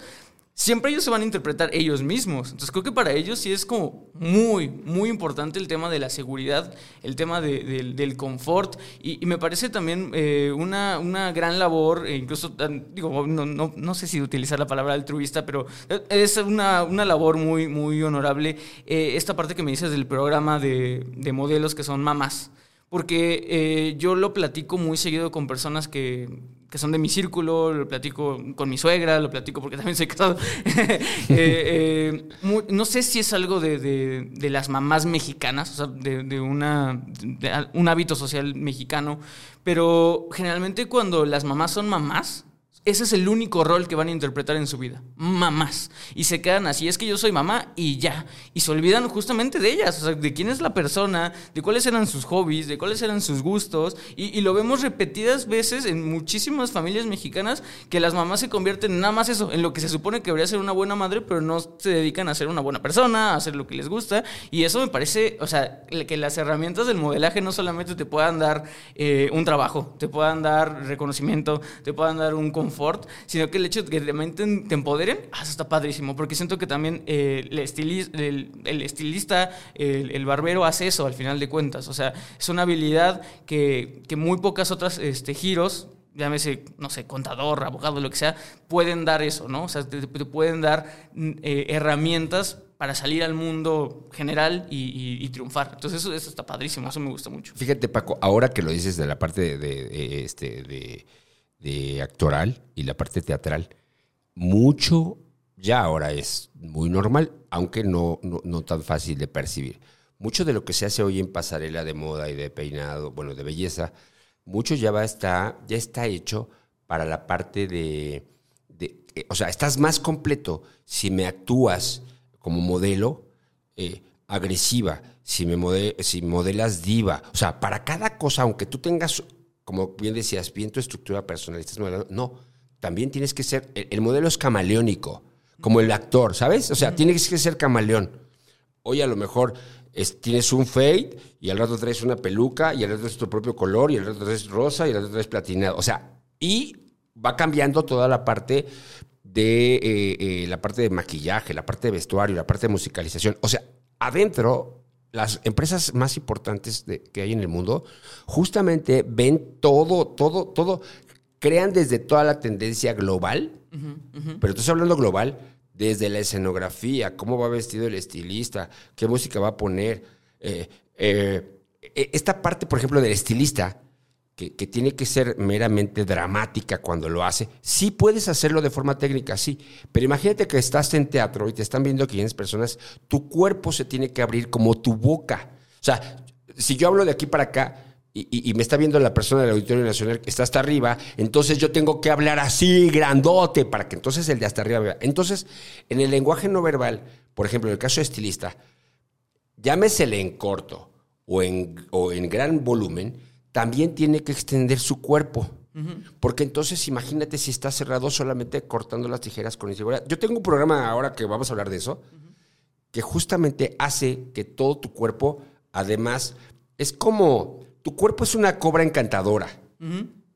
siempre ellos se van a interpretar ellos mismos. Entonces creo que para ellos sí es como muy, muy importante el tema de la seguridad, el tema de- del- del confort y, y me parece también eh, una, una gran labor, e incluso, digo, no, no, no sé si utilizar la palabra altruista, pero es una, una labor muy, muy honorable eh, esta parte que me dices del programa de, de modelos que son mamás. Porque eh, yo lo platico muy seguido con personas que, que son de mi círculo, lo platico con mi suegra, lo platico porque también soy casado. (laughs) Eh, eh, no sé si es algo de, de- de las mamás mexicanas, o sea, de, de una, un hábito social mexicano, pero generalmente cuando las mamás son mamás, ese es el único rol que van a interpretar en su vida. Mamás. Y se quedan así. Es que yo soy mamá y ya. Y se olvidan justamente de ellas. O sea, de quién es la persona, de cuáles eran sus hobbies, de cuáles eran sus gustos. Y, lo vemos repetidas veces en muchísimas familias mexicanas que las mamás se convierten en nada más eso, en lo que se supone que debería ser una buena madre, pero no se dedican a ser una buena persona, a hacer lo que les gusta. Y eso me parece, o sea, que las herramientas del modelaje no solamente te puedan dar eh, un trabajo, te puedan dar reconocimiento, te puedan dar un confort, sino que el hecho de que realmente te empoderen, ah, eso está padrísimo, porque siento que también eh, el, estilis- el- estilista, el, barbero hace eso al final de cuentas, o sea, es una habilidad que, que muy pocas otras este, giros llámese, no sé, contador, abogado, lo que sea, pueden dar eso, ¿no? O sea, te, te pueden dar mm, eh, herramientas para salir al mundo general y, triunfar. Entonces eso, eso está padrísimo, eso me gusta mucho. Fíjate, Paco, ahora que lo dices de la parte de, este, de, de actoral y la parte teatral, mucho ya ahora es muy normal, aunque no, no, no tan fácil de percibir. Mucho de lo que se hace hoy en pasarela de moda y de peinado, bueno, de belleza, mucho ya va está, ya está hecho para la parte de, de- eh, o sea, estás más completo si me actúas como modelo eh, agresiva, si me mode- si modelas diva, o sea, para cada cosa, aunque tú tengas, como bien decías, bien tu estructura personal, estás modelando, no, también tienes que ser, el, el modelo es camaleónico, como el actor, ¿sabes? O sea, tienes que ser camaleón. Hoy a lo mejor es- tienes un fade y al rato traes una peluca y al rato es tu propio color y al rato traes rosa y al rato traes platinado. O sea, y va cambiando toda la parte de eh, eh, la parte de maquillaje, la parte de vestuario, la parte de musicalización. O sea, adentro las empresas más importantes de- que hay en el mundo justamente ven todo, todo, todo, crean desde toda la tendencia global, pero tú estás hablando global, desde la escenografía, cómo va vestido el estilista, qué música va a poner. eh, eh, eh, esta parte, por ejemplo, del estilista, que, tiene que ser meramente dramática cuando lo hace, sí puedes hacerlo de forma técnica, sí, pero imagínate que estás en teatro y te están viendo 500 personas, tu cuerpo se tiene que abrir como tu boca. O sea, si yo hablo de aquí para acá, y, me está viendo la persona del Auditorio Nacional que está hasta arriba, entonces yo tengo que hablar así, grandote, para que entonces el de hasta arriba vea. Entonces, en el lenguaje no verbal, por ejemplo, en el caso de estilista, llámesele en corto o en gran volumen, también tiene que extender su cuerpo. Porque entonces imagínate si está cerrado solamente cortando las tijeras con inseguridad. Yo tengo un programa ahora que vamos a hablar de eso, que justamente hace que todo tu cuerpo, además, es como, tu cuerpo es una cobra encantadora.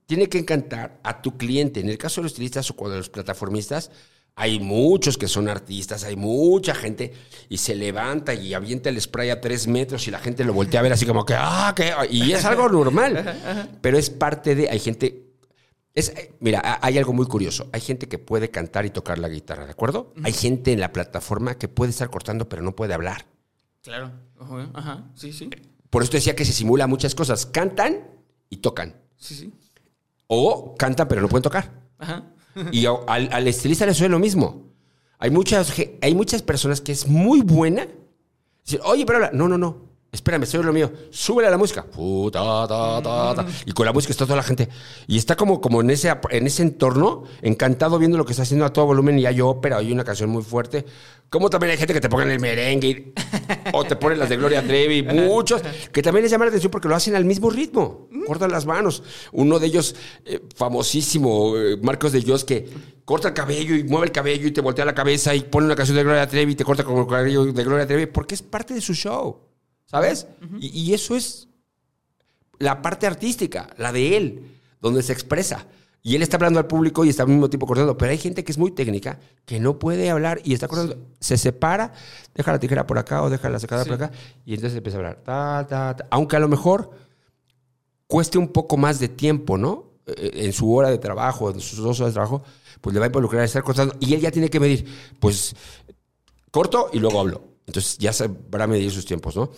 Tiene que encantar a tu cliente. En el caso de los estilistas o de los plataformistas, hay muchos que son artistas, hay mucha gente y se levanta y avienta el spray a tres metros y la gente lo voltea a ver así como que, ah, que, y es algo normal. Pero es parte de, hay gente, es, eh, mira, hay algo muy curioso. Hay gente que puede cantar y tocar la guitarra, ¿de acuerdo? Hay gente en la plataforma que puede estar cortando pero no puede hablar. Claro. Ajá, Ajá. Sí, sí. Por eso decía que se simula muchas cosas. Cantan y tocan. Sí, sí. O cantan pero no pueden tocar. Ajá. Y al, al estilista le suele lo mismo. Hay muchas, hay muchas personas que es muy buena. Oye, pero habla". no, no, no. Espérame, soy lo mío. Súbele a la música. Fu, ta, ta, ta. Y con la música está toda la gente. Y está como, como en, ese, en ese entorno, encantado viendo lo que está haciendo a todo volumen. Y hay ópera, hay una canción muy fuerte. Como también hay gente que te pone el merengue y- o te ponen las de Gloria Trevi. Muchos que también les llama la atención porque lo hacen al mismo ritmo. Cortan las manos. Uno de ellos, eh, famosísimo, eh, Marcos de Dios, que corta el cabello y mueve el cabello y te voltea la cabeza y pone una canción de Gloria Trevi y te corta con el cabello de Gloria Trevi porque es parte de su show. ¿Sabes? y, y eso es la parte artística, la de él, donde se expresa. Y él está hablando al público y está al mismo tiempo cortando. Pero hay gente que es muy técnica, que no puede hablar y está cortando. Se separa, deja la tijera por acá o deja la secadora por acá y entonces empieza a hablar. Ta, ta, ta. Aunque a lo mejor cueste un poco más de tiempo, ¿no? Eh, En su hora de trabajo, en sus dos horas de trabajo, pues le va a involucrar a estar cortando. Y él ya tiene que medir, pues corto y luego hablo. Entonces ya sabrá medir sus tiempos, ¿no?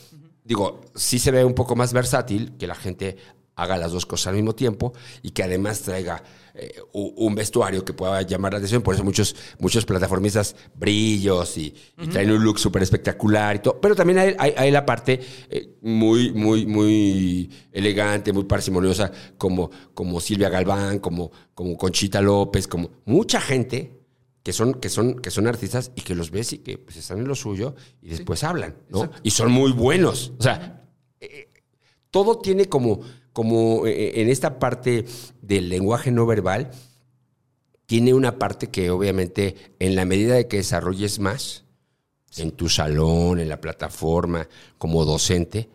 Digo, sí se ve un poco más versátil que la gente haga las dos cosas al mismo tiempo y que además traiga eh, un vestuario que pueda llamar la atención. Por eso muchos, muchos plataformistas brillos y, y traen un look súper espectacular y todo. Pero también hay, hay- hay la parte eh, muy, muy, muy elegante, muy parsimoniosa, como, como Silvia Galván, como, como Conchita López, como mucha gente que son, que son, que son artistas y que los ves y que pues, están en lo suyo y después hablan, ¿no? Y son muy buenos. O sea, eh, todo tiene como, como eh, en esta parte del lenguaje no verbal, tiene una parte que obviamente en la medida de que desarrolles más, en tu salón, en la plataforma, como docente,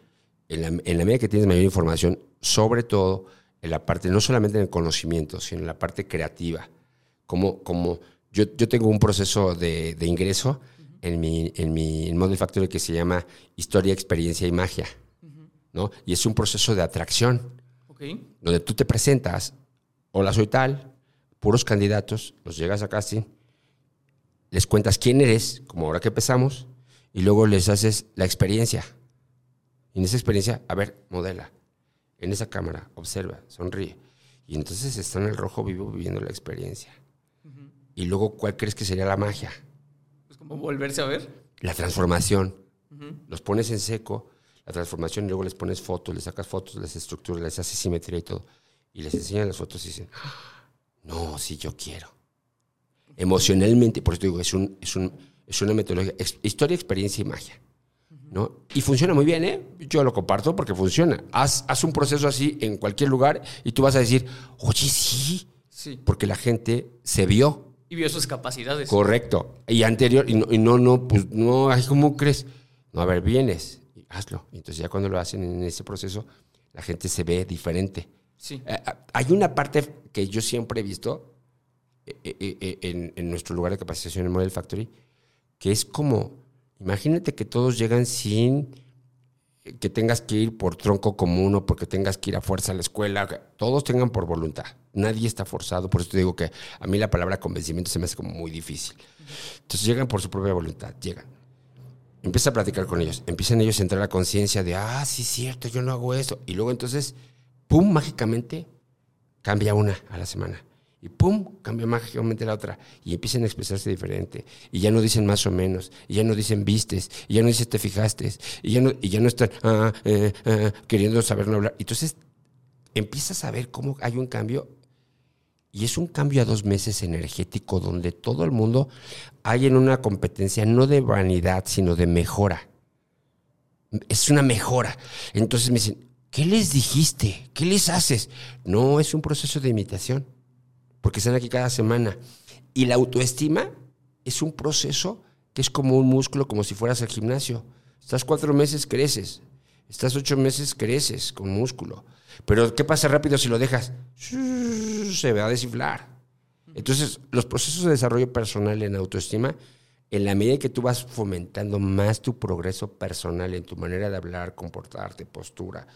en la, en la medida que tienes mayor información, sobre todo en la parte, no solamente en el conocimiento, sino en la parte creativa, como, como yo, yo tengo un proceso de, de ingreso en mi, en mi Model Factory que se llama Historia, Experiencia y Magia. ¿no? Y es un proceso de atracción, donde tú te presentas, hola, soy tal, puros candidatos, los llegas a casting, les cuentas quién eres, como ahora que empezamos, y luego les haces la experiencia. Y en esa experiencia, a ver, modela. En esa cámara, observa, sonríe. Y entonces está en el rojo vivo viviendo la experiencia. Y luego, ¿cuál crees que sería la magia? Pues como volverse a ver. La transformación. Los pones en seco, la transformación, y luego les pones fotos, les sacas fotos, les estructuras, les haces simetría y todo. Y les enseñan las fotos y dicen, "Ah, no, sí, yo quiero. Emocionalmente, por eso te digo, es, un, es, un, es una metodología, historia, experiencia y magia. ¿no? Y funciona muy bien, ¿eh? Yo lo comparto porque funciona. Haz, haz un proceso así en cualquier lugar y tú vas a decir, oye, sí, Sí. porque la gente se vio. Y vio sus capacidades. Correcto. Y anterior, y no, y no, no, pues no, ay, ¿cómo crees? No, a ver, vienes, y hazlo. Entonces ya cuando lo hacen en ese proceso, la gente se ve diferente. Sí. Eh, ah, Hay una parte que yo siempre he visto eh, eh, en, en nuestro lugar de capacitación en Model Factory, que es como, imagínate que todos llegan sin que tengas que ir por tronco común o porque tengas que ir a fuerza a la escuela, todos tengan por voluntad. Nadie está forzado, por eso te digo que a mí la palabra convencimiento se me hace como muy difícil. Entonces llegan por su propia voluntad, llegan. Empieza a platicar con ellos, empiezan ellos a entrar a la conciencia de, ah, sí, es cierto, yo no hago eso. Y luego entonces, pum, mágicamente cambia una a la semana. Y pum, cambia mágicamente la otra. Y empiezan a expresarse diferente. Y ya no dicen más o menos. Y ya no dicen vistes. Y ya no dicen te fijaste. Y ya no, y ya no están ah, eh, ah, queriendo saber no hablar. Entonces empiezas a ver cómo hay un cambio. Y es un cambio a dos meses energético donde todo el mundo hay en una competencia no de vanidad, sino de mejora. Es una mejora. Entonces me dicen, ¿qué les dijiste? ¿Qué les haces? No, es un proceso de imitación, porque están aquí cada semana. Y la autoestima es un proceso que es como un músculo, como si fueras al gimnasio. Estás cuatro meses, creces. Estás ocho meses, creces con músculo. Pero ¿qué pasa rápido si lo dejas? Se va a desinflar. Entonces, los procesos de desarrollo personal en autoestima, en la medida que tú vas fomentando más tu progreso personal en tu manera de hablar, comportarte, postura,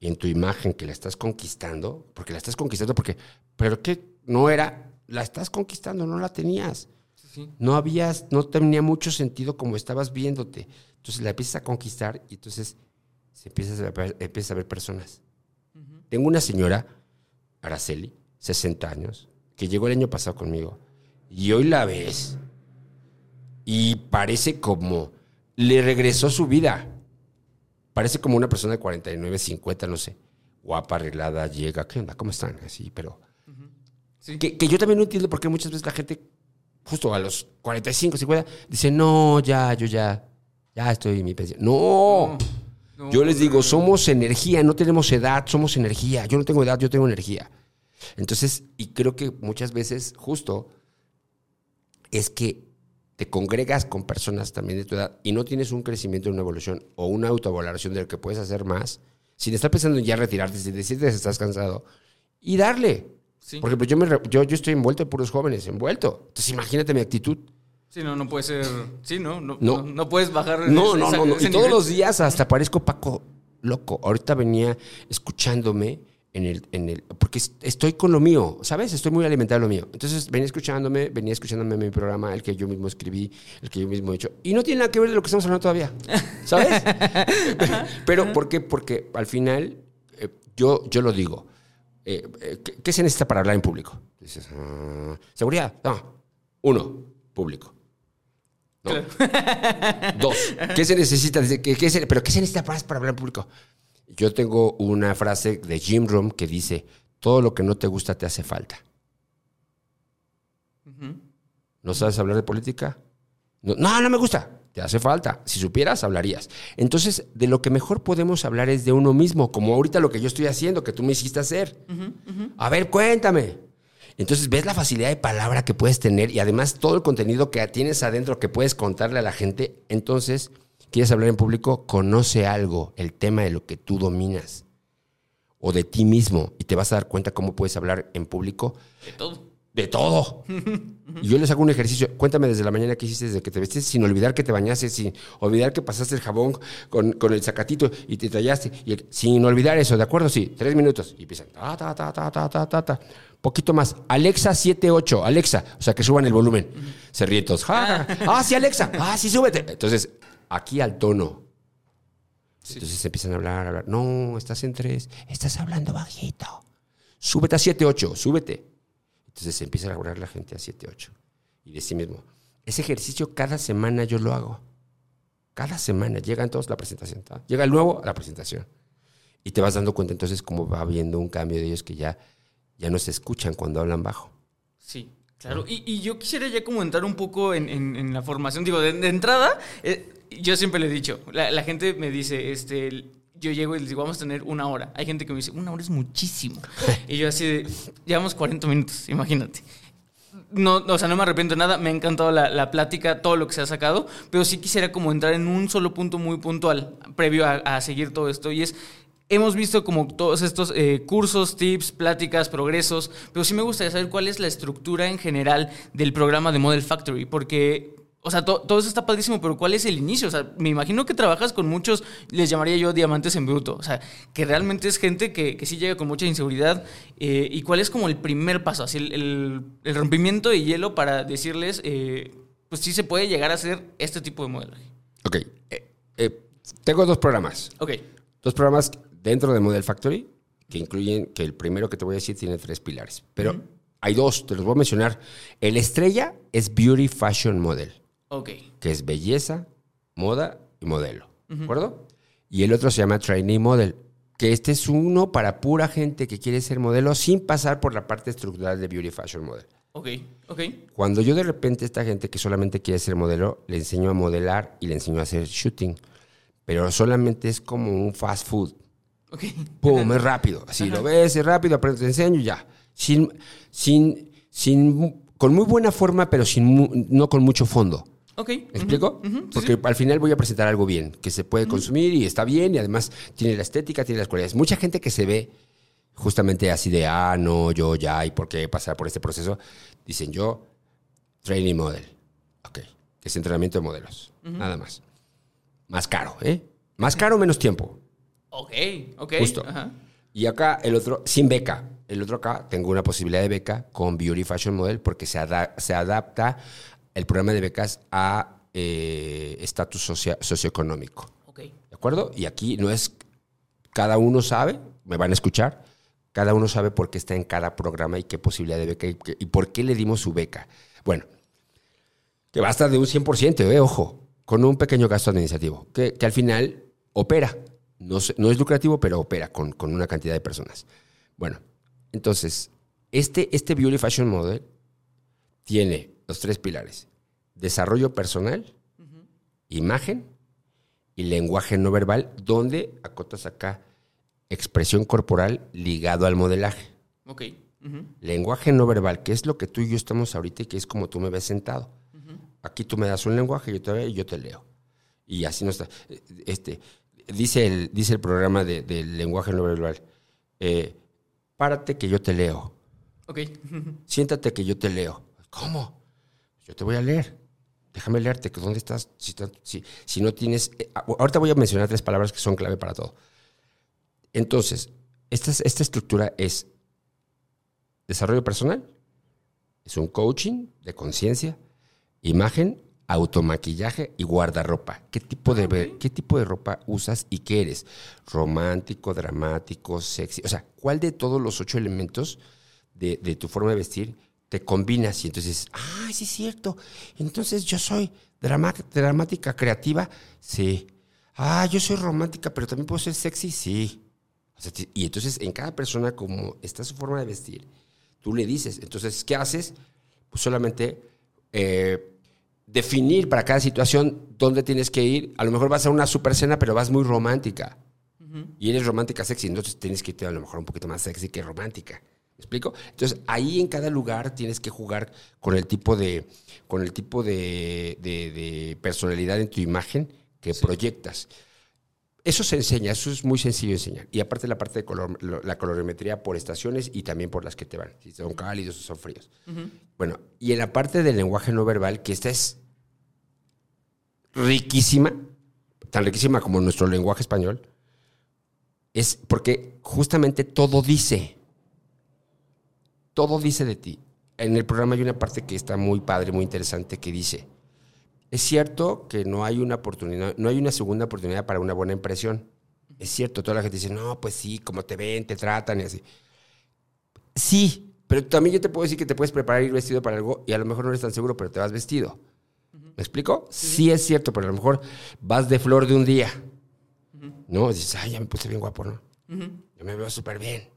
en tu imagen que la estás conquistando, porque la estás conquistando porque, pero que no era, la estás conquistando, no la tenías. Sí. No habías, no tenía mucho sentido como estabas viéndote. Entonces la empiezas a conquistar y entonces se empiezas a ver, empiezas a ver personas. Tengo una señora, Araceli, 60 años, que llegó el año pasado conmigo. Y hoy la ves. Y parece como le regresó su vida. Parece como una persona de 49, 50, no sé. Guapa, arreglada, llega, ¿qué onda? ¿Cómo están? Así, pero... Sí. Que, que yo también no entiendo por qué muchas veces la gente, justo a los 45, 50, dice, no, ya, yo ya, ya estoy en mi pensión. No. No, yo les digo, somos energía, no tenemos edad, somos energía. Yo no tengo edad, yo tengo energía. Entonces, y creo que muchas veces, justo, es que te congregas con personas también de tu edad y no tienes un crecimiento, una evolución o una autovaloración de lo que puedes hacer más, sin estar pensando en ya retirarte, sin decirte que estás cansado, y darle. Sí. Por ejemplo, yo, me, yo, yo estoy envuelto de puros jóvenes, envuelto. Entonces, imagínate mi actitud. Sí, no, no puede ser. Sí, no, no, No. puedes bajar. No, no, no, no. Y todos los días hasta parezco Paco loco. Ahorita venía escuchándome en el, en el, porque es- estoy con lo mío, ¿sabes? Estoy muy alimentado de lo mío. Entonces venía escuchándome, venía escuchándome en mi programa, el que yo mismo escribí, el que yo mismo he hecho. Y no tiene nada que ver de lo que estamos hablando todavía, ¿sabes? (laughs) Pero, ¿por qué? Porque al final, eh, yo, yo lo digo. Eh, eh, ¿qué, qué se necesita para hablar en público? Dices, ah, seguridad. No. Uno, público. ¿no? (laughs) Dos, ¿qué se necesita? ¿qué- qué se- ¿Pero qué se necesita para, para hablar en público? Yo tengo una frase de Jim Rohn que dice, todo lo que no te gusta te hace falta. ¿No sabes hablar de política? No, no, no me gusta. Te hace falta. Si supieras, hablarías. Entonces, de lo que mejor podemos hablar es de uno mismo, como ahorita lo que yo estoy haciendo, que tú me hiciste hacer. A ver, cuéntame. Entonces, ves la facilidad de palabra que puedes tener y además todo el contenido que tienes adentro que puedes contarle a la gente. Entonces, ¿quieres hablar en público? Conoce algo, el tema de lo que tú dominas o de ti mismo y te vas a dar cuenta cómo puedes hablar en público De todo. de todo. (laughs) Y yo les hago un ejercicio. Cuéntame desde la mañana que hiciste, desde que te vestiste, sin olvidar que te bañaste, sin olvidar que pasaste el jabón con, con el sacatito y te tallaste. Y el- sin olvidar eso, ¿de acuerdo? Sí, tres minutos. Y empiezan. Ta, ta, ta, ta, ta, ta, ta, ta. Poquito más. Alexa 78. Alexa. O sea, que suban el volumen. Se ríen todos. Ja, ja, ja. Ah, sí, Alexa. Ah, sí, súbete. Entonces, aquí al tono. Entonces empiezan a hablar, a hablar. No, estás en tres. Estás hablando bajito. Súbete a 7-8, súbete. Entonces empieza a hablar la gente a 7-8. Y de sí mismo. Ese ejercicio cada semana yo lo hago. Cada semana. Llegan todos a la presentación. ¿tá? Llega el nuevo a la presentación. Y te vas dando cuenta entonces cómo va habiendo un cambio de ellos que ya, ya no se escuchan cuando hablan bajo. Sí, claro. Y, y yo quisiera ya como entrar un poco en, en- en la formación. Digo, de, de entrada, eh, yo siempre le he dicho, la, la gente me dice, este, yo llego y les digo, vamos a tener una hora. Hay gente que me dice, una hora es muchísimo. (laughs) y yo así de, llevamos 40 minutos, imagínate. No, o sea, no me arrepiento de nada, me ha encantado la, la plática, todo lo que se ha sacado, pero sí quisiera como entrar en un solo punto muy puntual previo a, a seguir todo esto y es, hemos visto como todos estos eh, cursos, tips, pláticas, progresos, pero sí me gustaría saber cuál es la estructura en general del programa de Model Factory, porque... O sea, to- todo eso está padrísimo, pero ¿cuál es el inicio? O sea, me imagino que trabajas con muchos, les llamaría yo diamantes en bruto. O sea, que realmente es gente que, que sí llega con mucha inseguridad. eh, ¿Y cuál es como el primer paso? Así, el, el- el rompimiento de hielo para decirles, eh, pues sí se puede llegar a hacer este tipo de modelaje. Ok. eh, eh, tengo dos programas. Ok, Dos programas dentro de Model Factory que incluyen, que el primero que te voy a decir tiene tres pilares. Pero hay dos, te los voy a mencionar. El estrella es Beauty Fashion Model. ok. que es belleza, moda y modelo. ¿De acuerdo? Y el otro se llama Trainee Model, que este es uno para pura gente que quiere ser modelo sin pasar por la parte estructural de Beauty Fashion Model. Ok, ok. Cuando yo de repente esta gente que solamente quiere ser modelo, le enseño a modelar y le enseño a hacer shooting, pero solamente es como un fast food. Ok. (laughs) ¡Pum! Es rápido. Así lo ves, es rápido, aprendes, te enseño y ya. Sin, sin, sin, con muy buena forma, pero sin, no con mucho fondo. Ok. ¿Me explico? ujú, sí, Porque al final voy a presentar algo bien, que se puede consumir y está bien y además tiene la estética, tiene las cualidades. Mucha gente que se ve justamente así de, ah, no, yo ya, ¿y por qué pasar por este proceso? Dicen yo, training model. Ok, que es entrenamiento de modelos, nada más. Más caro, ¿eh? Más caro, menos tiempo. Ok, ok. Justo. Ajá. Y acá el otro, sin beca. El otro acá, tengo una posibilidad de beca con Beauty Fashion Model porque se, ada- se adapta el programa de becas a eh, estatus socia- socioeconómico. Ok. ¿De acuerdo? Y aquí no es, cada uno sabe, me van a escuchar, cada uno sabe por qué está en cada programa y qué posibilidad de beca y, y por qué le dimos su beca. Bueno, que basta de un 100%, eh, ojo, con un pequeño gasto administrativo, que, que al final opera. No, es lucrativo, pero opera con, con una cantidad de personas. Bueno, entonces, este, este Beauty Fashion Model tiene los tres pilares. Desarrollo personal, imagen y lenguaje no verbal, donde acotas acá expresión corporal ligado al modelaje. Ok. Lenguaje no verbal, que es lo que tú y yo estamos ahorita y que es como tú me ves sentado. Aquí tú me das un lenguaje, yo te veo y yo te leo. Y así no está. Este, dice, el, dice el programa de- del lenguaje no verbal, eh, párate que yo te leo, Ok. (laughs) siéntate que yo te leo. ¿Cómo? Yo te voy a leer. Déjame leerte, que ¿dónde estás? Si, si- si no tienes... eh, ahorita voy a mencionar tres palabras que son clave para todo. Entonces, esta, es- esta estructura es desarrollo personal, es un coaching de conciencia, imagen, automaquillaje y guardarropa. ¿Qué tipo, de, ve- ¿Qué tipo de ropa usas y qué eres? ¿Romántico, dramático, sexy? O sea, ¿cuál de todos los ocho elementos de, de tu forma de vestir te combinas? Y entonces, ah, sí es cierto. Entonces yo soy drama- dramática, creativa, sí. Ah, yo soy romántica, pero también puedo ser sexy, sí. O sea, ti- y entonces en cada persona, como está su forma de vestir, tú le dices. Entonces, ¿qué haces? Pues solamente eh, definir para cada situación dónde tienes que ir. A lo mejor vas a una super cena, pero vas muy romántica. Y eres romántica sexy, entonces tienes que irte a lo mejor un poquito más sexy que romántica. ¿Me explico? Entonces, ahí en cada lugar tienes que jugar con el tipo de, con el tipo de, de- de personalidad en tu imagen que proyectas. Eso se enseña, eso es muy sencillo de enseñar. Y aparte la parte de color, lo- la colorimetría por estaciones y también por las que te van, si son cálidos o son fríos. Bueno, y en la parte del lenguaje no verbal, que esta es riquísima, tan riquísima como nuestro lenguaje español, es porque justamente todo dice, todo dice de ti. En el programa hay una parte que está muy padre, muy interesante, que dice, es cierto que no hay una oportunidad, no hay una segunda oportunidad para una buena impresión. Es cierto, toda la gente dice, no, pues sí, como te ven, te tratan y así. Sí, pero también yo te puedo decir que te puedes preparar ir vestido para algo y a lo mejor no eres tan seguro, pero te vas vestido. ¿Me explico? Sí, es cierto, pero a lo mejor vas de flor de un día. ¿No? Dices, ay, ya me puse bien guapo, ¿no? Yo me veo súper bien.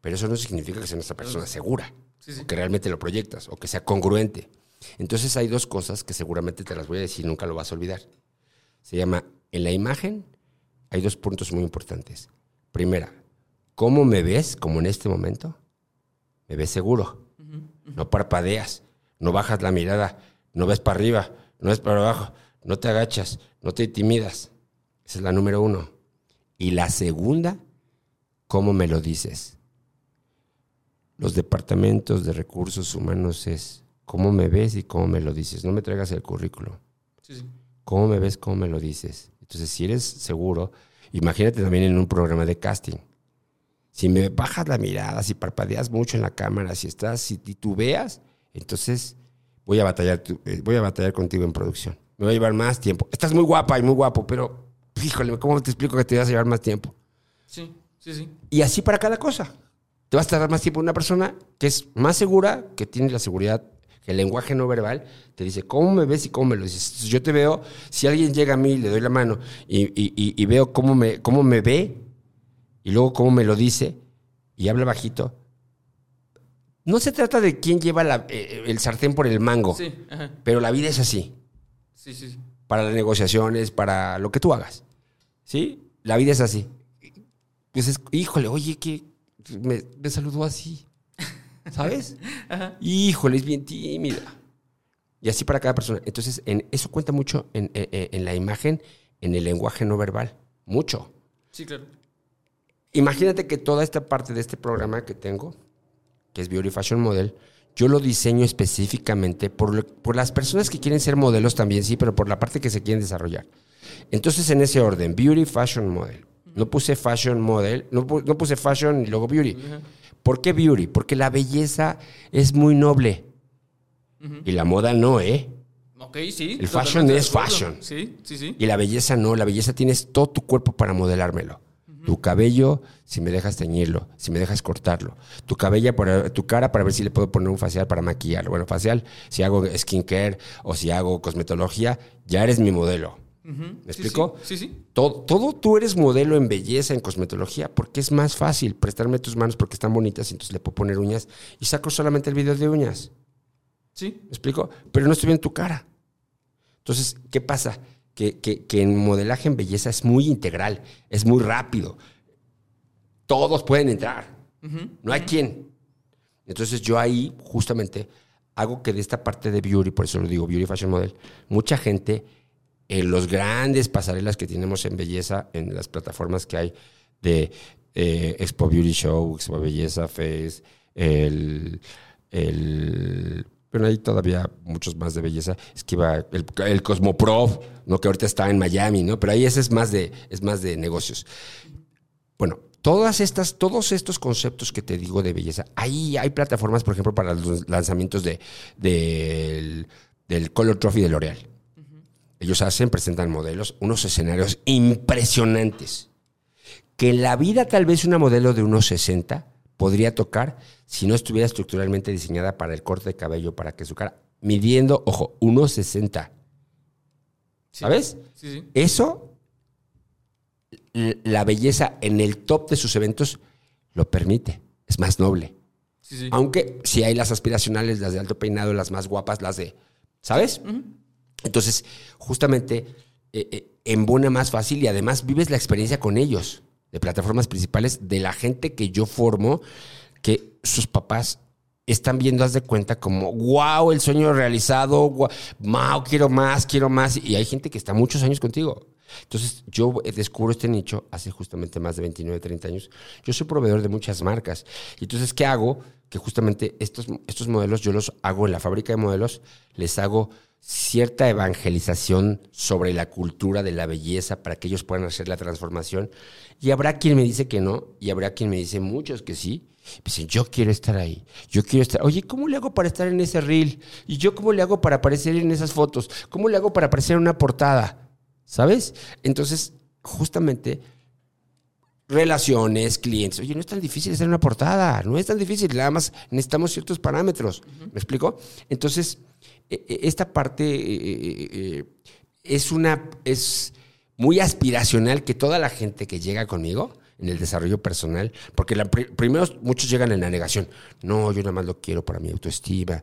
Pero eso no significa que sea nuestra persona segura. Sí, sí. O que realmente lo proyectas, o que sea congruente. Entonces hay dos cosas que seguramente te las voy a decir, nunca lo vas a olvidar. Se llama, en la imagen hay dos puntos muy importantes. Primera, ¿cómo me ves como en este momento? Me ves seguro. No parpadeas, no bajas la mirada, no ves para arriba, no ves para abajo, no te agachas, no te intimidas. Esa es la número uno. Y la segunda, ¿cómo me lo dices? Los departamentos de recursos humanos es cómo me ves y cómo me lo dices. No me traigas el currículo. Sí, sí. ¿Cómo me ves? ¿Cómo me lo dices? Entonces, si eres seguro, imagínate también en un programa de casting. Si me bajas la mirada, si parpadeas mucho en la cámara, si estás, si titubeas, entonces voy a batallar, eh, voy a batallar contigo en producción. Me va a llevar más tiempo. Estás muy guapa y muy guapo, pero híjole, ¿cómo te explico que te vas a llevar más tiempo? Sí, sí, sí. Y así para cada cosa. Te vas a tardar más tiempo una persona que es más segura, que tiene la seguridad, que el lenguaje no verbal te dice cómo me ves y cómo me lo dices. Entonces, yo te veo, si alguien llega a mí, le doy la mano y, y- y- y veo cómo me, cómo me ve y luego cómo me lo dice y habla bajito. No se trata de quién lleva la- eh, el sartén por el mango, Sí, ajá. pero la vida es así Sí, sí, sí. para las negociaciones, para lo que tú hagas. ¿Sí? La vida es así. Pues es, híjole, oye, que me, me saludó así. ¿Sabes? (laughs) Híjole, es bien tímida. Y así para cada persona. Entonces, en, eso cuenta mucho en, en- en la imagen, en el lenguaje no verbal. Mucho. Sí, claro. Imagínate que toda esta parte de este programa que tengo, que es Beauty Fashion Model, yo lo diseño específicamente por, lo- por las personas que quieren ser modelos también, sí, pero por la parte que se quieren desarrollar. Entonces, en ese orden, Beauty Fashion Model. No puse Fashion Model, no puse Fashion y luego Beauty. ¿Por qué Beauty? Porque la belleza es muy noble. Y la moda no, ¿eh? Ok, sí. El fashion es fashion. Sí, sí, sí. Y la belleza no, la belleza tienes todo tu cuerpo para modelármelo. Tu cabello, si me dejas teñirlo, si me dejas cortarlo. Tu cabello, para, tu cara para ver si le puedo poner un facial para maquillarlo. Bueno, facial, si hago skincare o si hago cosmetología, ya eres mi modelo. ¿Me explico? Sí, sí. sí. Todo, todo tú eres modelo en belleza, en cosmetología, porque es más fácil prestarme tus manos porque están bonitas y entonces le puedo poner uñas y saco solamente el video de uñas. Sí. ¿Me explico? Pero no estoy viendo tu cara. Entonces, ¿qué pasa? Que, que- que en modelaje en belleza es muy integral, es muy rápido. Todos pueden entrar. No hay quien. Entonces yo ahí justamente hago que de esta parte de beauty, por eso lo digo, beauty fashion model, mucha gente en los grandes pasarelas que tenemos en belleza, en las plataformas que hay de eh, Expo Beauty Show, Expo Belleza Face, el, el hay todavía muchos más de belleza. Es que iba el, el Cosmoprof, ¿no? que ahorita está en Miami, ¿no? Pero ahí ese es más de, es más de negocios. Bueno, todas estas, todos estos conceptos que te digo de belleza, ahí hay plataformas, por ejemplo, para los lanzamientos de, del, del Color Trophy de L'Oreal. Ellos hacen, presentan modelos, unos escenarios impresionantes. Que en la vida tal vez una modelo de unos 60 podría tocar si no estuviera estructuralmente diseñada para el corte de cabello, para que su cara, midiendo, ojo, unos 60. Sí. ¿Sabes? Sí, sí. Eso, la belleza en el top de sus eventos lo permite. Es más noble. Aunque si hay las aspiracionales, las de alto peinado, las más guapas, las de. ¿Sabes? Entonces, justamente eh, eh, embona más fácil y además vives la experiencia con ellos, de plataformas principales, de la gente que yo formo, que sus papás están viendo, haz de cuenta, como, wow, el sueño realizado, wow, quiero más, quiero más. Y hay gente que está muchos años contigo. Entonces, yo eh, descubro este nicho hace justamente más de 29, 30 años. Yo soy proveedor de muchas marcas. Y entonces, ¿qué hago? Que justamente estos, estos modelos yo los hago en la fábrica de modelos, les hago cierta evangelización sobre la cultura de la belleza para que ellos puedan hacer la transformación. Y habrá quien me dice que no, y habrá quien me dice muchos que sí. Dicen, yo quiero estar ahí, yo quiero estar. Oye, ¿cómo le hago para estar en ese reel? ¿Y yo cómo le hago para aparecer en esas fotos? ¿Cómo le hago para aparecer en una portada? ¿Sabes? Entonces, justamente, relaciones, clientes. Oye, no es tan difícil hacer una portada, no es tan difícil, nada más necesitamos ciertos parámetros. ¿Me explico? Entonces, esta parte eh, eh, eh, es una es muy aspiracional que toda la gente que llega conmigo en el desarrollo personal, porque la, pri- primero muchos llegan en la negación. No, yo nada más lo quiero para mi autoestima.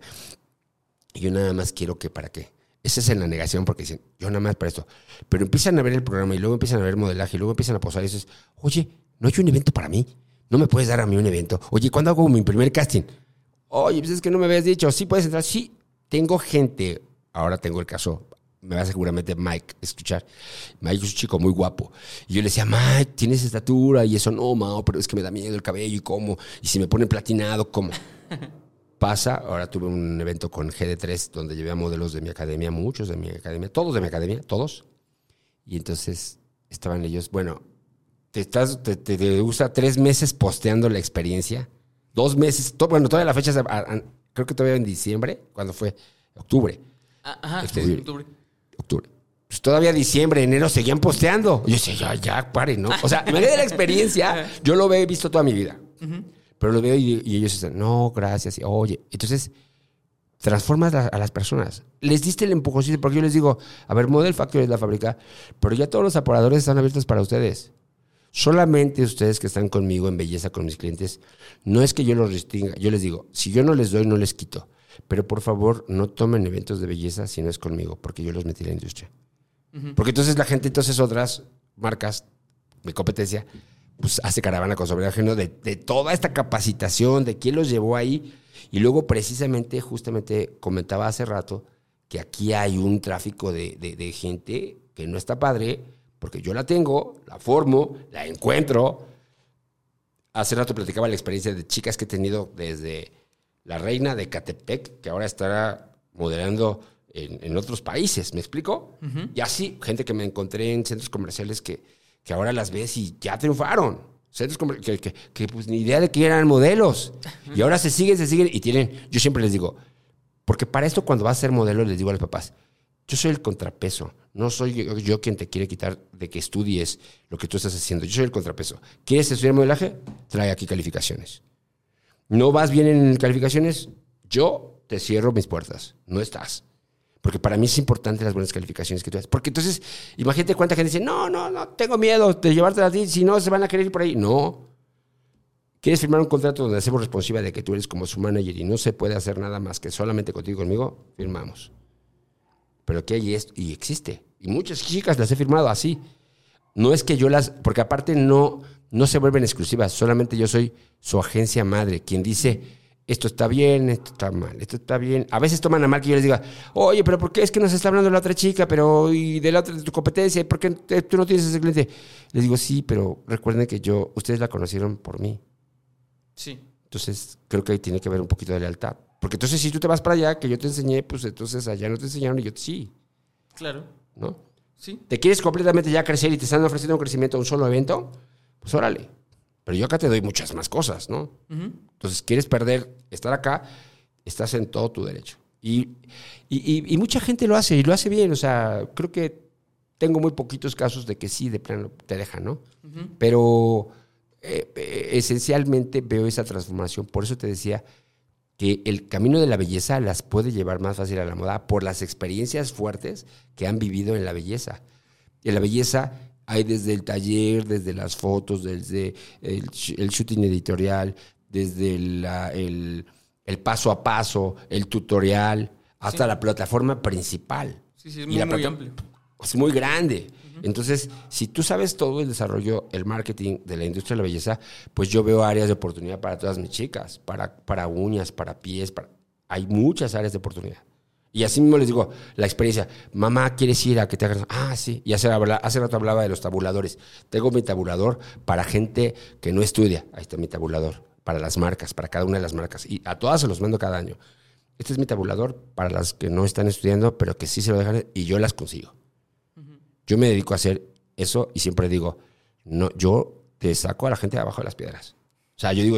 Yo nada más quiero que para qué. Esa es en la negación porque dicen, yo nada más para esto. Pero empiezan a ver el programa y luego empiezan a ver modelaje y luego empiezan a posar y dices, oye, no hay un evento para mí. No me puedes dar a mí un evento. Oye, ¿cuándo hago mi primer casting? Oye, pues es que no me habías dicho. Sí, puedes entrar. Sí, tengo gente. Ahora tengo el caso. Me va seguramente Mike a escuchar. Mike es un chico muy guapo. Y yo le decía, Mike, tienes estatura y eso no, Mao, pero es que me da miedo el cabello y cómo. Y si me ponen platinado, ¿cómo? (laughs) pasa. Ahora tuve un evento con GD3 donde llevé a modelos de mi academia, muchos de mi academia, todos de mi academia, todos. Y entonces estaban ellos, bueno, te, estás, te, te- te gusta tres meses posteando la experiencia, dos meses, to- bueno, todavía la fecha, creo que todavía en diciembre, cuando fue octubre, Ajá, Este, sí, octubre. octubre. Pues todavía diciembre, enero seguían posteando. Y yo decía, ya, ya, pare, ¿no? O sea, me de la experiencia, (laughs) yo lo he visto toda mi vida. Pero lo veo y, y ellos dicen, no, gracias. y, Oye, entonces transformas la- a las personas. Les diste el empujoncito, porque yo les digo, a ver, Model Factory es la fábrica, pero ya todos los aparadores están abiertos para ustedes. Solamente ustedes que están conmigo en belleza con mis clientes, no es que yo los restringa, yo les digo, si yo no les doy, no les quito. Pero por favor, no tomen eventos de belleza si no es conmigo, porque yo los metí en la industria. Porque entonces la gente, entonces otras marcas, mi competencia, pues hace caravana con sobre ajeno de, de toda esta capacitación, de quién los llevó ahí. Y luego precisamente, justamente comentaba hace rato que aquí hay un tráfico de, de- de gente que no está padre, porque yo la tengo, la formo, la encuentro. Hace rato platicaba la experiencia de chicas que he tenido desde la reina de Catepec, que ahora estará modelando en, en otros países, ¿me explico? Y así, gente que me encontré en centros comerciales que, que ahora las ves y ya triunfaron. Centros que, que, que, pues ni idea de que eran modelos. Y ahora se siguen, se siguen y tienen, yo siempre les digo, porque para esto cuando vas a ser modelo les digo a los papás, yo soy el contrapeso, no soy yo, quien te quiere quitar de que estudies lo que tú estás haciendo, yo soy el contrapeso. ¿Quieres estudiar modelaje? Trae aquí calificaciones. ¿No vas bien en calificaciones? Yo te cierro mis puertas, no estás. Porque para mí es importante las buenas calificaciones que tú haces. Porque entonces, imagínate cuánta gente dice, no, no, no, tengo miedo de llevarte a ti, si no, se van a querer ir por ahí. No. ¿Quieres firmar un contrato donde hacemos responsable de que tú eres como su manager y no se puede hacer nada más que solamente contigo y conmigo? Firmamos. Pero que hay esto, y existe. Y muchas chicas las he firmado así. No es que yo las, porque aparte no, no se vuelven exclusivas, solamente yo soy su agencia madre, quien dice, esto está bien, esto está mal, esto está bien. A veces toman a mal que yo les diga, oye, pero ¿por qué es que nos está hablando la otra chica, pero y de la otra de tu competencia? ¿Por qué tú no tienes ese cliente? Les digo, sí, pero recuerden que yo, ustedes la conocieron por mí. Sí. Entonces, creo que ahí tiene que haber un poquito de lealtad. Porque entonces, si tú te vas para allá, que yo te enseñé, pues entonces allá no te enseñaron y yo sí. Claro. ¿No? Sí. ¿Te quieres completamente ya crecer y te están ofreciendo un crecimiento a un solo evento? Pues órale. Pero yo acá te doy muchas más cosas, ¿no? Entonces, quieres perder, estar acá, estás en todo tu derecho. Y, y, y, mucha gente lo hace y lo hace bien. O sea, creo que tengo muy poquitos casos de que sí, de plano, te dejan, ¿no? Pero eh, eh, esencialmente veo esa transformación. Por eso te decía que el camino de la belleza las puede llevar más fácil a la moda por las experiencias fuertes que han vivido en la belleza. En la belleza hay desde el taller, desde las fotos, desde el, shooting editorial, desde el, paso a paso, el tutorial, hasta la plataforma principal. Sí, sí, es muy, muy amplio. Es muy grande. Entonces, si tú sabes todo el desarrollo, el marketing de la industria de la belleza, pues yo veo áreas de oportunidad para todas mis chicas, para, para uñas, para pies, para... hay muchas áreas de oportunidad. Y así mismo les digo, la experiencia, mamá, ¿quieres ir a que te hagas? Ah, sí. Y hace, hace rato hablaba de los tabuladores. Tengo mi tabulador para gente que no estudia. Ahí está mi tabulador, para las marcas, para cada una de las marcas. Y a todas se los mando cada año. Este es mi tabulador para las que no están estudiando, pero que sí se lo dejan y yo las consigo. Yo me dedico a hacer eso y siempre digo, no, yo te saco a la gente de abajo de las piedras. O sea, yo digo,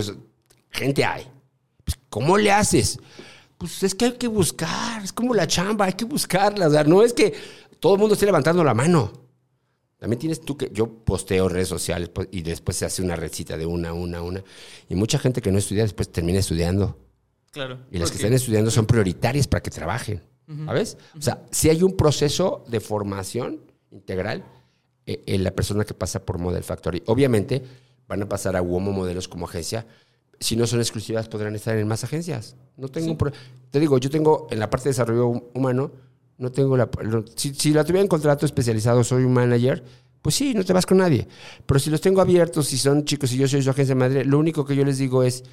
gente hay. Pues, ¿Cómo le haces? Pues es que hay que buscar, es como la chamba, hay que buscarla. O sea, no es que todo el mundo esté levantando la mano. También tienes tú que yo posteo redes sociales pues, y después se hace una recita de una, una, una. Y mucha gente que no estudia después termina estudiando. Claro. Y las que están estudiando son prioritarias para que trabajen. ¿Sabes? O sea, si hay un proceso de formación integral eh, en la persona que pasa por Model Factory. Obviamente van a pasar a Womo Modelos como agencia. Si no son exclusivas, podrán estar en más agencias. No tengo un Te digo, yo tengo en la parte de desarrollo humano, no tengo la. si, la tuviera en contrato especializado, soy un manager, pues sí, no te vas con nadie. Pero si los tengo abiertos, si son chicos y yo soy su agencia madre, lo único que yo les digo es: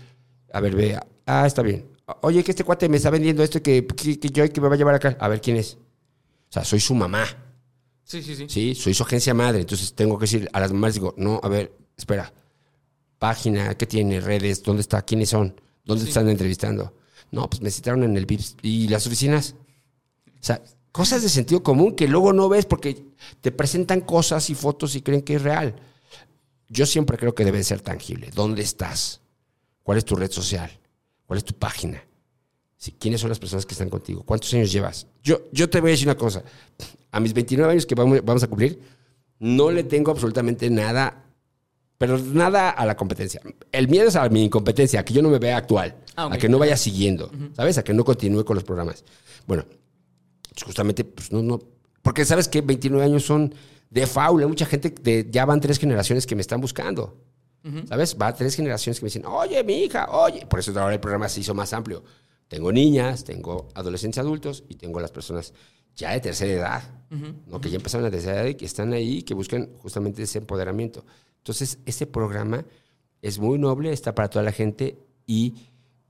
a ver, vea, ah, está bien. Oye, que este cuate me está vendiendo esto que, que, que yo que me va a llevar acá. A ver quién es. O sea, soy su mamá. Sí, sí, sí. Sí, soy su agencia madre, entonces tengo que decir a las mamás, digo, no, a ver, espera, página, ¿qué tiene? Redes, ¿dónde está? ¿Quiénes son? ¿Dónde están entrevistando? No, pues me citaron en el VIPS. ¿Y las oficinas? O sea, cosas de sentido común que luego no ves porque te presentan cosas y fotos y creen que es real. Yo siempre creo que debe ser tangible. ¿Dónde estás? ¿Cuál es tu red social? ¿Cuál es tu página? ¿Quiénes son las personas que están contigo? ¿Cuántos años llevas? Yo, yo te voy a decir una cosa a mis 29 años que vamos, a cumplir, no le tengo absolutamente nada, pero nada a la competencia. El miedo es a mi incompetencia, a que yo no me vea actual, ah, a que no vaya siguiendo, ¿sabes? A que no continúe con los programas. Bueno, pues justamente, pues no, no, porque sabes que 29 años son de faula, mucha gente, de, ya van tres generaciones que me están buscando. ¿Sabes? Va a tres generaciones que me dicen, oye, mi hija, oye. Por eso ahora el programa se hizo más amplio. Tengo niñas, tengo adolescentes adultos y tengo las personas ya de tercera edad, ¿no? que ya empezaron a tercera edad y que están ahí, que buscan justamente ese empoderamiento. Entonces, este programa es muy noble, está para toda la gente y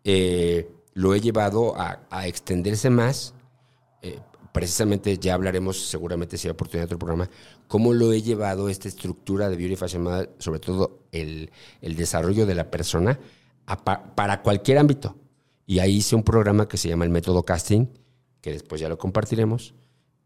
eh, lo he llevado a, extenderse más. Eh, precisamente ya hablaremos, seguramente si hay oportunidad de otro programa, cómo lo he llevado esta estructura de Beauty Fashion Model, sobre todo el, desarrollo de la persona, para cualquier ámbito. Y ahí hice un programa que se llama el método casting, que después ya lo compartiremos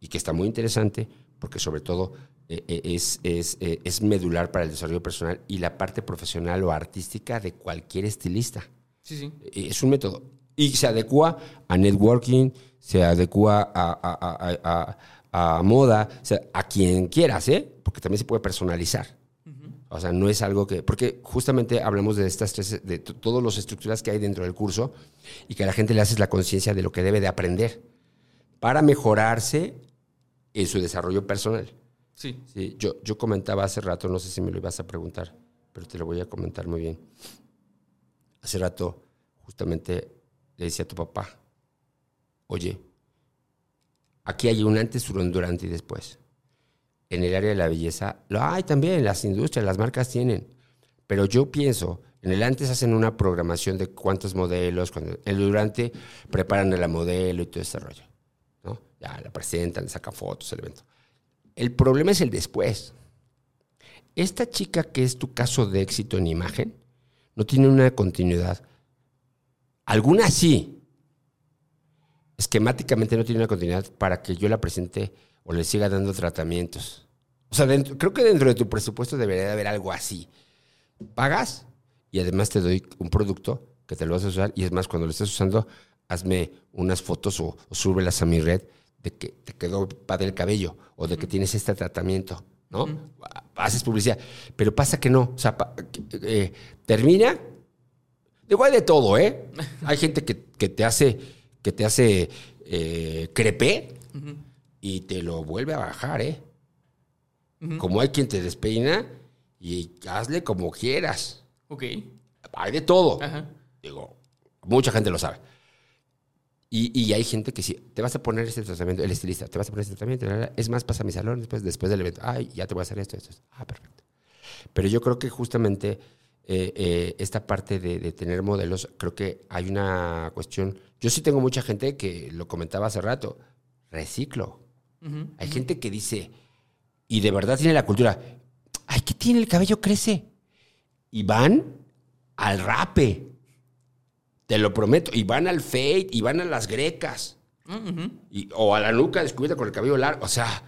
y que está muy interesante porque sobre todo eh, eh, es, es, eh, es, medular para el desarrollo personal y la parte profesional o artística de cualquier estilista. Sí, sí. Es un método. Y se adecua a networking, se adecua a, a, a, a moda, o sea, a quien quieras, ¿eh? Porque también se puede personalizar. O sea, no es algo que. Porque justamente hablamos de estas tres, de todas las estructuras que hay dentro del curso y que a la gente le haces la conciencia de lo que debe de aprender para mejorarse en su desarrollo personal. Sí. Sí, yo, yo comentaba hace rato, no sé si me lo ibas a preguntar, pero te lo voy a comentar muy bien. Hace rato, justamente le decía a tu papá, oye, aquí hay un antes, un durante y después. En el área de la belleza, lo hay también, las industrias, las marcas tienen. Pero yo pienso, en el antes hacen una programación de cuántos modelos, cuando el durante preparan a la modelo y todo ese rollo. Ya la presentan, sacan fotos, el evento. El problema es el después. Esta chica que es tu caso de éxito en imagen no tiene una continuidad. Alguna sí. Esquemáticamente no tiene una continuidad para que yo la presente o le siga dando tratamientos. O sea, dentro- creo que dentro de tu presupuesto debería de haber algo así. Pagas y además te doy un producto que te lo vas a usar y es más, cuando lo estés usando, hazme unas fotos o, o súbelas a mi red de que te quedó padre el cabello o de que tienes este tratamiento, ¿no? Haces publicidad. Pero pasa que no. O sea, eh, termina. Hay de todo, ¿eh? (laughs) Hay gente que, que te hace, que te hace eh, crepé y te lo vuelve a bajar, ¿eh? Como hay quien te despeina y hazle como quieras. Ok. Hay de todo. Ajá. Digo, mucha gente lo sabe. Y, y hay gente que sí, te vas a poner este tratamiento, el estilista, te vas a poner este tratamiento, es más, pasa a mi salón después, después del evento. Ay, ya te voy a hacer esto, esto. esto. Ah, perfecto. Pero yo creo que justamente eh, eh, esta parte de, de tener modelos, creo que hay una cuestión. Yo sí tengo mucha gente que lo comentaba hace rato, reciclo. Hay gente que dice, y de verdad tiene la cultura, ay, ¿qué tiene? El cabello crece. Y van al rape. Te lo prometo. Y van al fade, y van a las grecas. Y- o a la nuca descubierta con el cabello largo. O sea,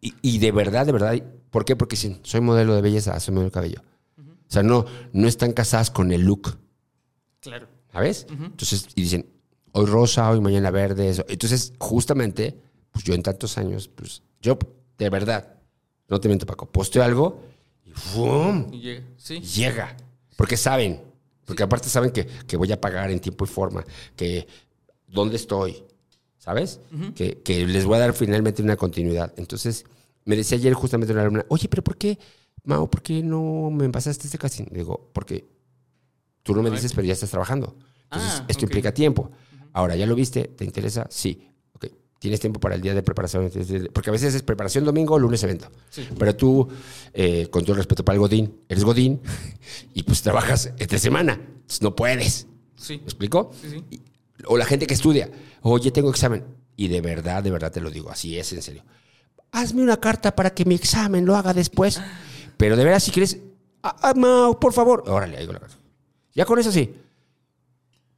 y, y de verdad, de verdad. ¿Por qué? Porque si soy modelo de belleza, soy modelo de cabello. O sea, no, no están casadas con el look. Claro. ¿Sabes? Entonces, y dicen, hoy rosa, hoy mañana verde. Eso. Entonces, justamente, pues yo en tantos años, pues yo, de verdad, no te miento, Paco, posteo algo y ¡fum! Y llega. Sí. llega. Porque saben. Porque aparte saben que, que voy a pagar en tiempo y forma. Que dónde estoy. ¿Sabes? que, que les voy a dar finalmente una continuidad. Entonces, me decía ayer justamente una alumna, oye, pero ¿por qué, Mao, por qué no me pasaste este casting? Digo, porque tú no me dices, pero ya estás trabajando. Entonces, Ah, esto implica tiempo. Ahora, ¿ya lo viste? ¿Te interesa? Sí. ¿Tienes tiempo para el día de preparación? Porque a veces es preparación domingo, lunes evento. Sí. Pero tú, eh, con todo el respeto para el Godín, eres Godín (laughs) y pues trabajas entre semana. Entonces, no puedes. Sí. ¿Me explico? Sí, sí. O la gente que estudia, oye, tengo examen. Y de verdad, de verdad te lo digo, así es, en serio. Hazme una carta para que mi examen lo haga después. (laughs) Pero de veras, si quieres, ah, ah, Mau, por favor. Órale, ahí con la carta. Ya con eso sí.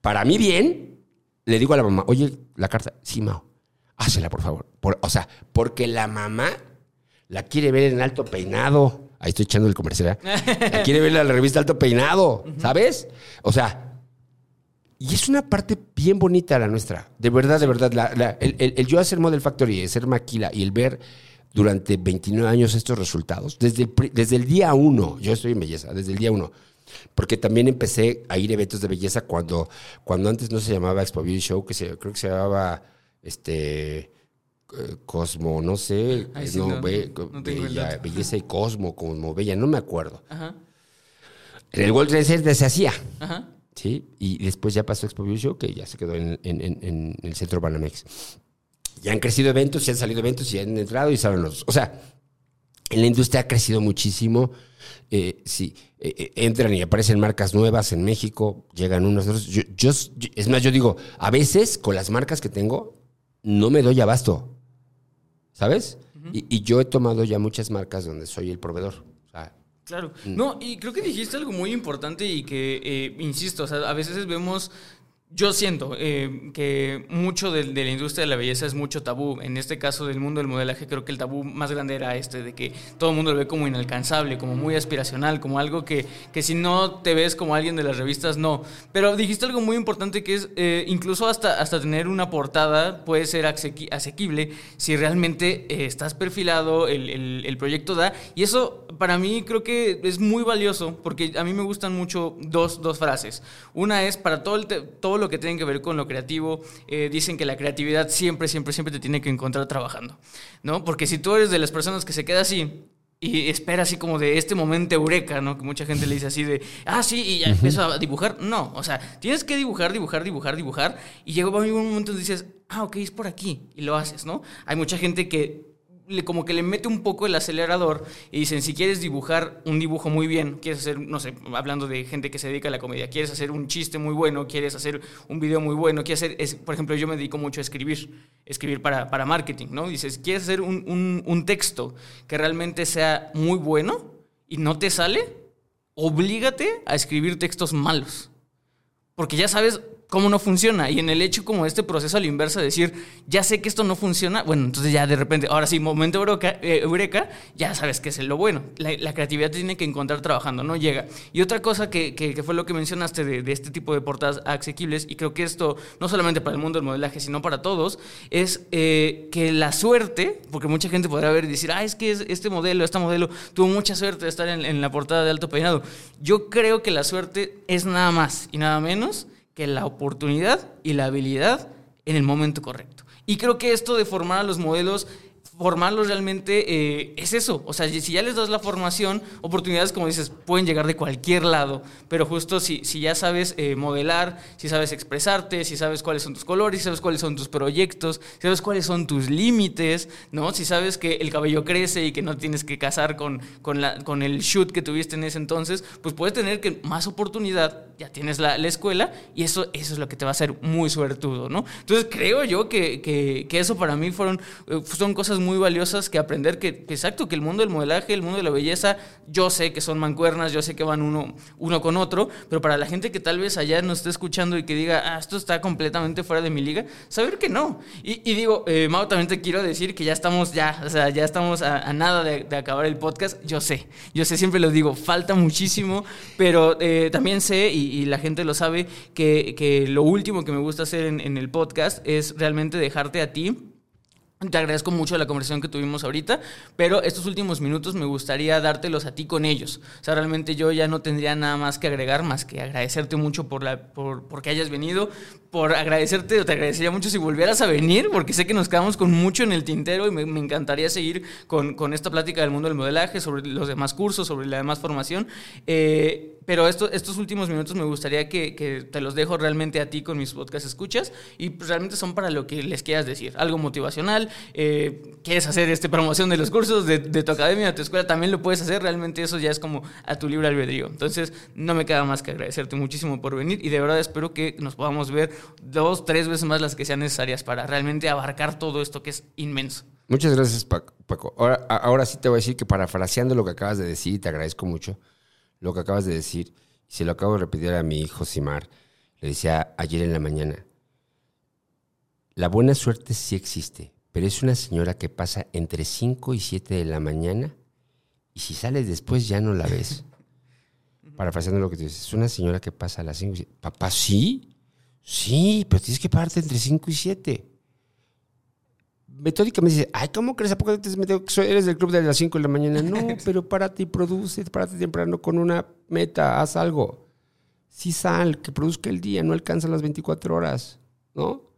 Para mí bien, le digo a la mamá, oye, la carta, sí, Mau, hácela, por favor. Por- o sea, porque la mamá la quiere ver en alto peinado. Ahí estoy echando el comercial. ¿eh? La quiere ver en la revista Alto Peinado, ¿sabes? O sea, y es una parte bien bonita la nuestra. De verdad, de verdad. la- la- el, el- el yo hacer Model Factory, el ser maquila y el ver durante 29 años estos resultados, desde el, desde el día uno, yo estoy en belleza, desde el día uno. Porque también empecé a ir a eventos de belleza cuando, cuando antes no se llamaba Expo Beauty Show, que se, creo que se llamaba este eh, Cosmo, no sé, Ay, sí, no, Be- Bella-. Belleza y Cosmo, como Bella, no me acuerdo. Ajá. En el World Trade Center se hacía. Ajá. ¿sí? Y después ya pasó Expo Show, que ya se quedó en, en- en- en el centro Banamex. Ya han crecido eventos, ya han salido eventos, ya han entrado y salen los. O sea, en la industria ha crecido muchísimo. Eh, sí, eh, entran y aparecen marcas nuevas en México, llegan unos yo- yo- es más, yo digo, a veces con las marcas que tengo, no me doy abasto. ¿Sabes? y, y yo he tomado ya muchas marcas donde soy el proveedor. O sea, Claro. Mm. No, y creo que dijiste algo muy importante y que, eh, insisto, o sea, a veces vemos, yo siento eh, que mucho de, de la industria de la belleza es mucho tabú. En este caso del mundo del modelaje, creo que el tabú más grande era este, de que todo el mundo lo ve como inalcanzable, como muy aspiracional, como algo que, que si no te ves como alguien de las revistas, no. Pero dijiste algo muy importante que es, eh, incluso hasta, hasta tener una portada puede ser asequi- asequible si realmente eh, estás perfilado, el, el- el proyecto da. Y eso para mí creo que es muy valioso porque a mí me gustan mucho dos, dos frases. Una es para todo, el todo lo que tiene que ver con lo creativo, eh, dicen que la creatividad siempre, siempre, siempre te tiene que encontrar trabajando, ¿no? Porque si tú eres de las personas que se queda así y espera así como de este momento eureka, ¿no? Que mucha gente le dice así de, ah, sí, y ya empiezo a dibujar. No, o sea, tienes que dibujar, dibujar, dibujar, dibujar. Y llega un momento donde dices, ah, ok, es por aquí. Y lo haces, ¿no? Hay mucha gente que como que le mete un poco el acelerador y dicen, si quieres dibujar un dibujo muy bien, quieres hacer, no sé, hablando de gente que se dedica a la comedia, quieres hacer un chiste muy bueno, quieres hacer un video muy bueno, quieres hacer, por ejemplo, yo me dedico mucho a escribir, escribir para, para marketing, ¿no? Dices, quieres hacer un, un, un texto que realmente sea muy bueno y no te sale, oblígate a escribir textos malos. Porque ya sabes cómo no funciona. Y en el hecho como este proceso a la inversa, decir, ya sé que esto no funciona, bueno, entonces ya de repente, ahora sí, momento eureka, eh, eureka ya sabes que es lo bueno. La, creatividad tiene que encontrar trabajando, no llega. Y otra cosa que, que, fue lo que mencionaste de, de, este tipo de portadas asequibles, y creo que esto, no solamente para el mundo del modelaje, sino para todos, es eh, que la suerte, porque mucha gente podrá ver y decir, ah, es que este modelo, este modelo tuvo mucha suerte de estar en, en la portada de alto peinado. Yo creo que la suerte es nada más y nada menos que la oportunidad y la habilidad en el momento correcto. Y creo que esto de formar a los modelos formarlos realmente eh, es eso. O sea, si ya les das la formación, oportunidades, como dices, pueden llegar de cualquier lado. Pero justo si, si ya sabes eh, modelar, si sabes expresarte, si sabes cuáles son tus colores, si sabes cuáles son tus proyectos, si sabes cuáles son tus límites, ¿no? Si sabes que el cabello crece y que no tienes que casar con, con, la, con el shoot que tuviste en ese entonces, pues puedes tener que más oportunidad, ya tienes la, la escuela y eso, eso es lo que te va a hacer muy suertudo, ¿no? Entonces creo yo que, que, que eso para mí fueron, eh, son cosas muy muy valiosas que aprender que, exacto, que el mundo del modelaje, el mundo de la belleza, yo sé que son mancuernas, yo sé que van uno, uno con otro, pero para la gente que tal vez allá nos esté escuchando y que diga, ah, esto está completamente fuera de mi liga, saber que no. Y, digo, eh, Mau, también te quiero decir que ya estamos, ya, o sea, ya estamos a, nada de, acabar el podcast, yo sé, yo sé, siempre lo digo, falta muchísimo, pero eh, también sé, y, la gente lo sabe, que, que, lo último que me gusta hacer en, en el podcast es realmente dejarte a ti te agradezco mucho la conversación que tuvimos ahorita, pero estos últimos minutos me gustaría dártelos a ti con ellos. O sea, realmente yo ya no tendría nada más que agregar, más que agradecerte mucho por, la, por, por que hayas venido, por agradecerte, te agradecería mucho si volvieras a venir, porque sé que nos quedamos con mucho en el tintero y me, encantaría seguir con, con, esta plática del mundo del modelaje, sobre los demás cursos, sobre la demás formación. Eh, pero esto, estos últimos minutos me gustaría que, que, te los dejo realmente a ti con mis podcast escuchas y pues, realmente son para lo que les quieras decir. Algo motivacional, eh, quieres hacer este promoción de los cursos de, de, tu academia, de tu escuela, también lo puedes hacer. Realmente eso ya es como a tu libre albedrío. Entonces, no me queda más que agradecerte muchísimo por venir y de verdad espero que nos podamos ver dos, tres veces más las que sean necesarias para realmente abarcar todo esto que es inmenso. Muchas gracias, Paco. Ahora, ahora sí te voy a decir que parafraseando lo que acabas de decir, te agradezco mucho lo que acabas de decir. Y se lo acabo de repetir a mi hijo Simar. Le decía ayer en la mañana. La buena suerte sí existe, pero es una señora que pasa entre 5 y 7 de la mañana y si sales después ya no la ves. (laughs) Parafraseando lo que tú dices, es una señora que pasa a las 5 y 7. Papá, sí, sí, pero tienes que pararte entre 5 y 7 metódica me dice, ay, ¿cómo crees? ¿A poco eres del club de las 5 de la mañana? No, (laughs) pero párate y produce, párate temprano con una meta, haz algo. Sí sal, que produzca el día, no alcanzan las 24 horas, ¿no?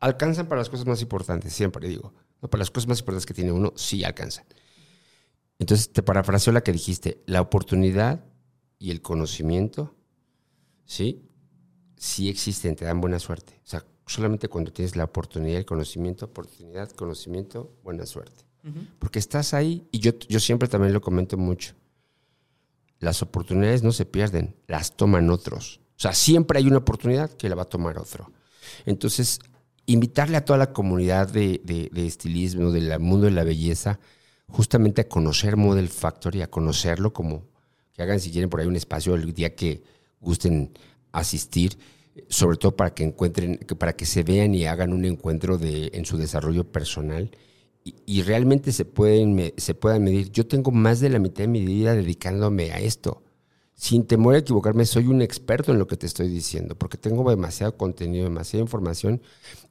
Alcanzan para las cosas más importantes, siempre digo. No, para las cosas más importantes que tiene uno, sí alcanzan. Entonces, te parafraseo la que dijiste, la oportunidad y el conocimiento, ¿sí? Sí existen, te dan buena suerte. O sea, solamente cuando tienes la oportunidad, el conocimiento, oportunidad, conocimiento, buena suerte. Porque estás ahí, y yo, yo siempre también lo comento mucho, las oportunidades no se pierden, las toman otros. O sea, siempre hay una oportunidad que la va a tomar otro. Entonces, invitarle a toda la comunidad de, de, estilismo, del mundo de la belleza, justamente a conocer Model Factory, a conocerlo como que hagan si quieren por ahí un espacio el día que gusten asistir sobre todo para que encuentren, para que se vean y hagan un encuentro de, en su desarrollo personal y, realmente se pueden, se puedan medir. Yo tengo más de la mitad de mi vida dedicándome a esto. Sin temor a equivocarme, soy un experto en lo que te estoy diciendo, porque tengo demasiado contenido, demasiada información,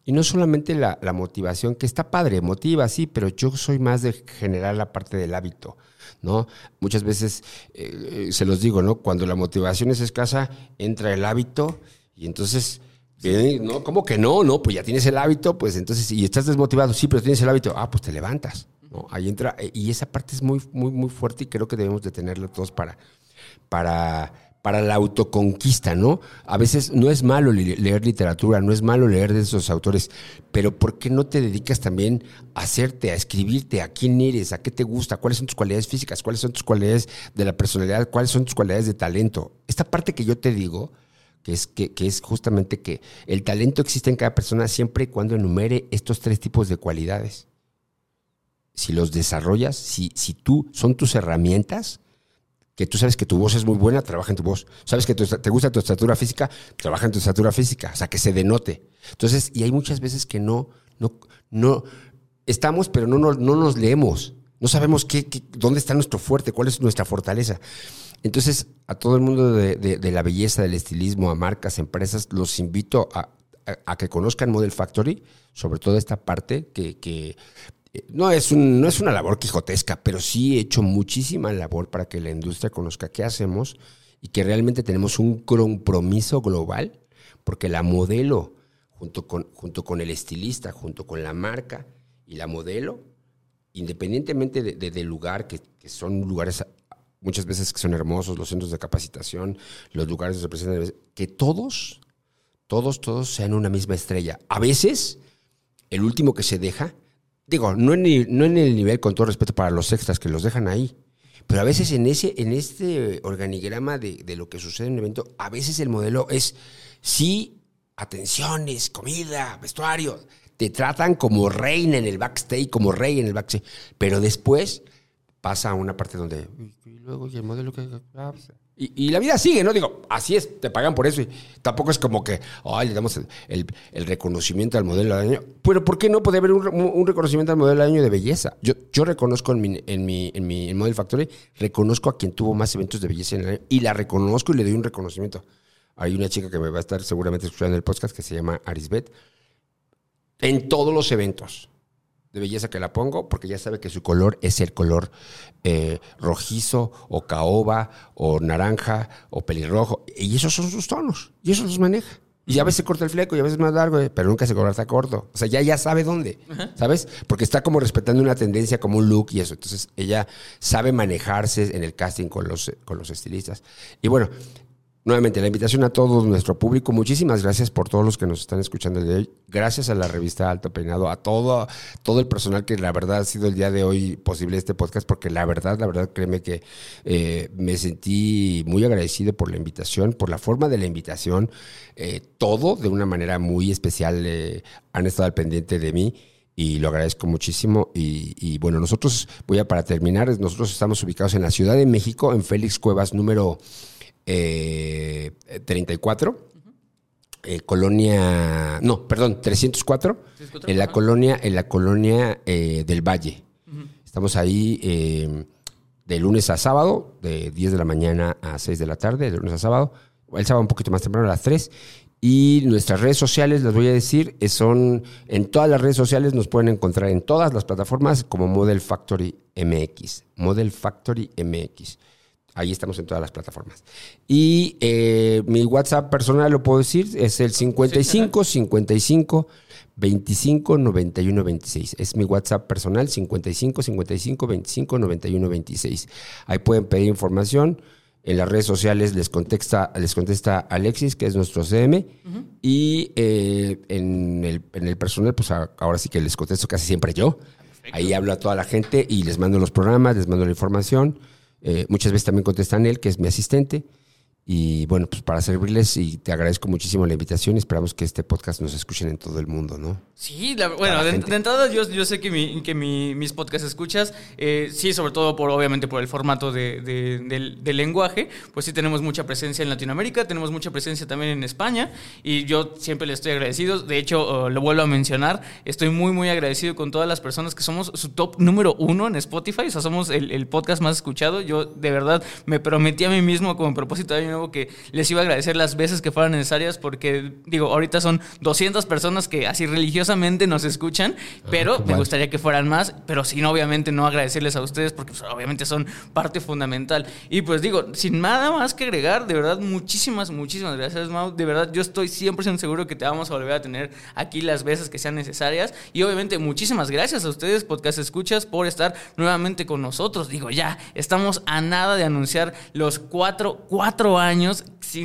y no solamente la, motivación, que está padre, motiva, sí, pero yo soy más de generar la parte del hábito, ¿no? Muchas veces eh, se los digo, ¿no? Cuando la motivación es escasa, entra el hábito, y entonces ¿no? ¿Cómo que no? No, pues ya tienes el hábito, pues entonces, y estás desmotivado, sí, pero tienes el hábito, ah, pues te levantas, ¿no? Ahí entra, eh, y esa parte es muy, muy, muy fuerte y creo que debemos de tenerla todos para, para, para la autoconquista, ¿no? A veces no es malo leer literatura, no es malo leer de esos autores, pero ¿por qué no te dedicas también a hacerte, a escribirte, a quién eres, a qué te gusta, cuáles son tus cualidades físicas, cuáles son tus cualidades de la personalidad, cuáles son tus cualidades de talento? Esta parte que yo te digo, que es, que, que es justamente que el talento existe en cada persona siempre y cuando enumere estos tres tipos de cualidades. Si los desarrollas, si, si tú son tus herramientas, que tú sabes que tu voz es muy buena, trabaja en tu voz. Sabes que te gusta tu estatura física, trabaja en tu estatura física, o sea, que se denote. Entonces, y hay muchas veces que no, no, no, estamos, pero no nos, no nos leemos. No sabemos qué- dónde está nuestro fuerte, cuál es nuestra fortaleza. Entonces, a todo el mundo de, de- de la belleza, del estilismo, a marcas, empresas, los invito a, que conozcan Model Factory, sobre todo esta parte que, que, eh, no, es un- no es una labor quijotesca, pero sí he hecho muchísima labor para que la industria conozca qué hacemos y que realmente tenemos un compromiso global, porque la modelo, junto con, junto con el estilista, junto con la marca y la modelo, independientemente de- de- del lugar, que son lugares muchas veces que son hermosos, los centros de capacitación, los lugares representan, que todos, todos, todos sean una misma estrella. A veces, el último que se deja, digo, no en, el- no en el nivel, con todo respeto para los extras que los dejan ahí, pero a veces en, ese, en este organigrama de, de lo que sucede en un evento, a veces el modelo es, sí, atenciones, comida, vestuario, te tratan como reina en el backstage, como rey en el backstage, pero después pasa a una parte donde, y, luego, y el modelo que... ah, pues, y, la vida sigue, ¿no? Digo, así es, te pagan por eso. Y tampoco es como que, ay, le damos el, reconocimiento al modelo del año. Pero ¿por qué no puede haber un, re- un reconocimiento al modelo del año de belleza? Yo, yo reconozco en mi, en mi, en mi Model Factory, reconozco a quien tuvo más eventos de belleza en el año y la reconozco y le doy un reconocimiento. Hay una chica que me va a estar seguramente escuchando el podcast que se llama Arisbet. En todos los eventos de belleza que la pongo, porque ya sabe que su color es el color eh, rojizo o caoba o naranja o pelirrojo. Y esos son sus tonos. Y eso los maneja. Y a veces corta el fleco y a veces más largo, eh, pero nunca se corta corto. O sea, ya, ya sabe dónde, ¿sabes? Porque está como respetando una tendencia, como un look y eso. Entonces, ella sabe manejarse en el casting con los, con los estilistas. Y bueno, Nuevamente, la invitación a todo nuestro público. Muchísimas gracias por todos los que nos están escuchando el de hoy. Gracias a la revista Alto Peinado, a todo, todo el personal que la verdad ha sido el día de hoy posible este podcast, porque la verdad, la verdad, créeme que eh, me sentí muy agradecido por la invitación, por la forma de la invitación. Eh, todo de una manera muy especial eh, han estado al pendiente de mí y lo agradezco muchísimo. Y, y, bueno, nosotros, voy a para terminar, nosotros estamos ubicados en la Ciudad de México, en Félix Cuevas número eh, 34. eh, colonia, no, perdón, 304, en la colonia, en la colonia eh, del Valle. Estamos ahí eh, de lunes a sábado, de 10 de la mañana a 6 de la tarde, de lunes a sábado. El sábado un poquito más temprano, a las 3. Y nuestras redes sociales, les voy a decir, eh, son en todas las redes sociales, nos pueden encontrar en todas las plataformas como Model Factory MX. Model Factory MX. Ahí estamos en todas las plataformas. Y eh, mi WhatsApp personal, lo puedo decir, es el 55 55 25 91 26. Es mi WhatsApp personal, 55 55 25 91 26. Ahí pueden pedir información. En las redes sociales les contesta, les contesta Alexis, que es nuestro CM. Y eh, en, el, en el personal, pues ahora sí que les contesto casi siempre yo. Ahí hablo a toda la gente y les mando los programas, les mando la información. Eh, muchas veces también contestan él, que es mi asistente. Y bueno, pues para servirles y te agradezco muchísimo la invitación y esperamos que este podcast nos escuchen en todo el mundo, ¿no? Sí, la- bueno, de, entrada yo, yo sé que, mi- que mi- mis podcasts escuchas, eh, sí, sobre todo por, obviamente, por el formato de, de- del, del lenguaje, pues sí tenemos mucha presencia en Latinoamérica, tenemos mucha presencia también en España, y yo siempre le estoy agradecido, de hecho, eh, lo vuelvo a mencionar, estoy muy, muy agradecido con todas las personas que somos su top número uno en Spotify, o sea, somos el, el podcast más escuchado, yo de verdad me prometí a mí mismo como propósito de año nuevo que les iba a agradecer las veces que fueran necesarias porque, digo, ahorita son 200 personas que así religiosamente nos escuchan, pero me gustaría que fueran más, pero sin obviamente no agradecerles a ustedes porque pues, obviamente son parte fundamental. Y pues digo, sin nada más que agregar, de verdad, muchísimas, muchísimas gracias, Mau. De verdad, yo estoy 100% seguro que te vamos a volver a tener aquí las veces que sean necesarias. Y obviamente, muchísimas gracias a ustedes, podcast escuchas, por estar nuevamente con nosotros. Digo, ya, estamos a nada de anunciar los cuatro, cuatro años,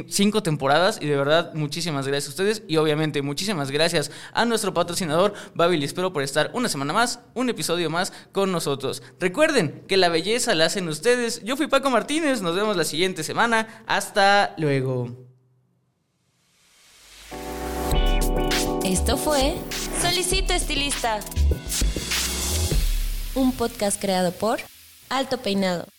cinco temporadas. Y de verdad, muchísimas gracias a ustedes. Y obviamente, muchísimas gracias a nuestro patrocinador, Babil. Espero por estar una semana más, un episodio más con nosotros. Recuerden que la belleza la hacen ustedes. Yo fui Paco Martínez. Nos vemos la siguiente semana. Hasta luego. Esto fue Solicito Estilista, un podcast creado por Alto Peinado.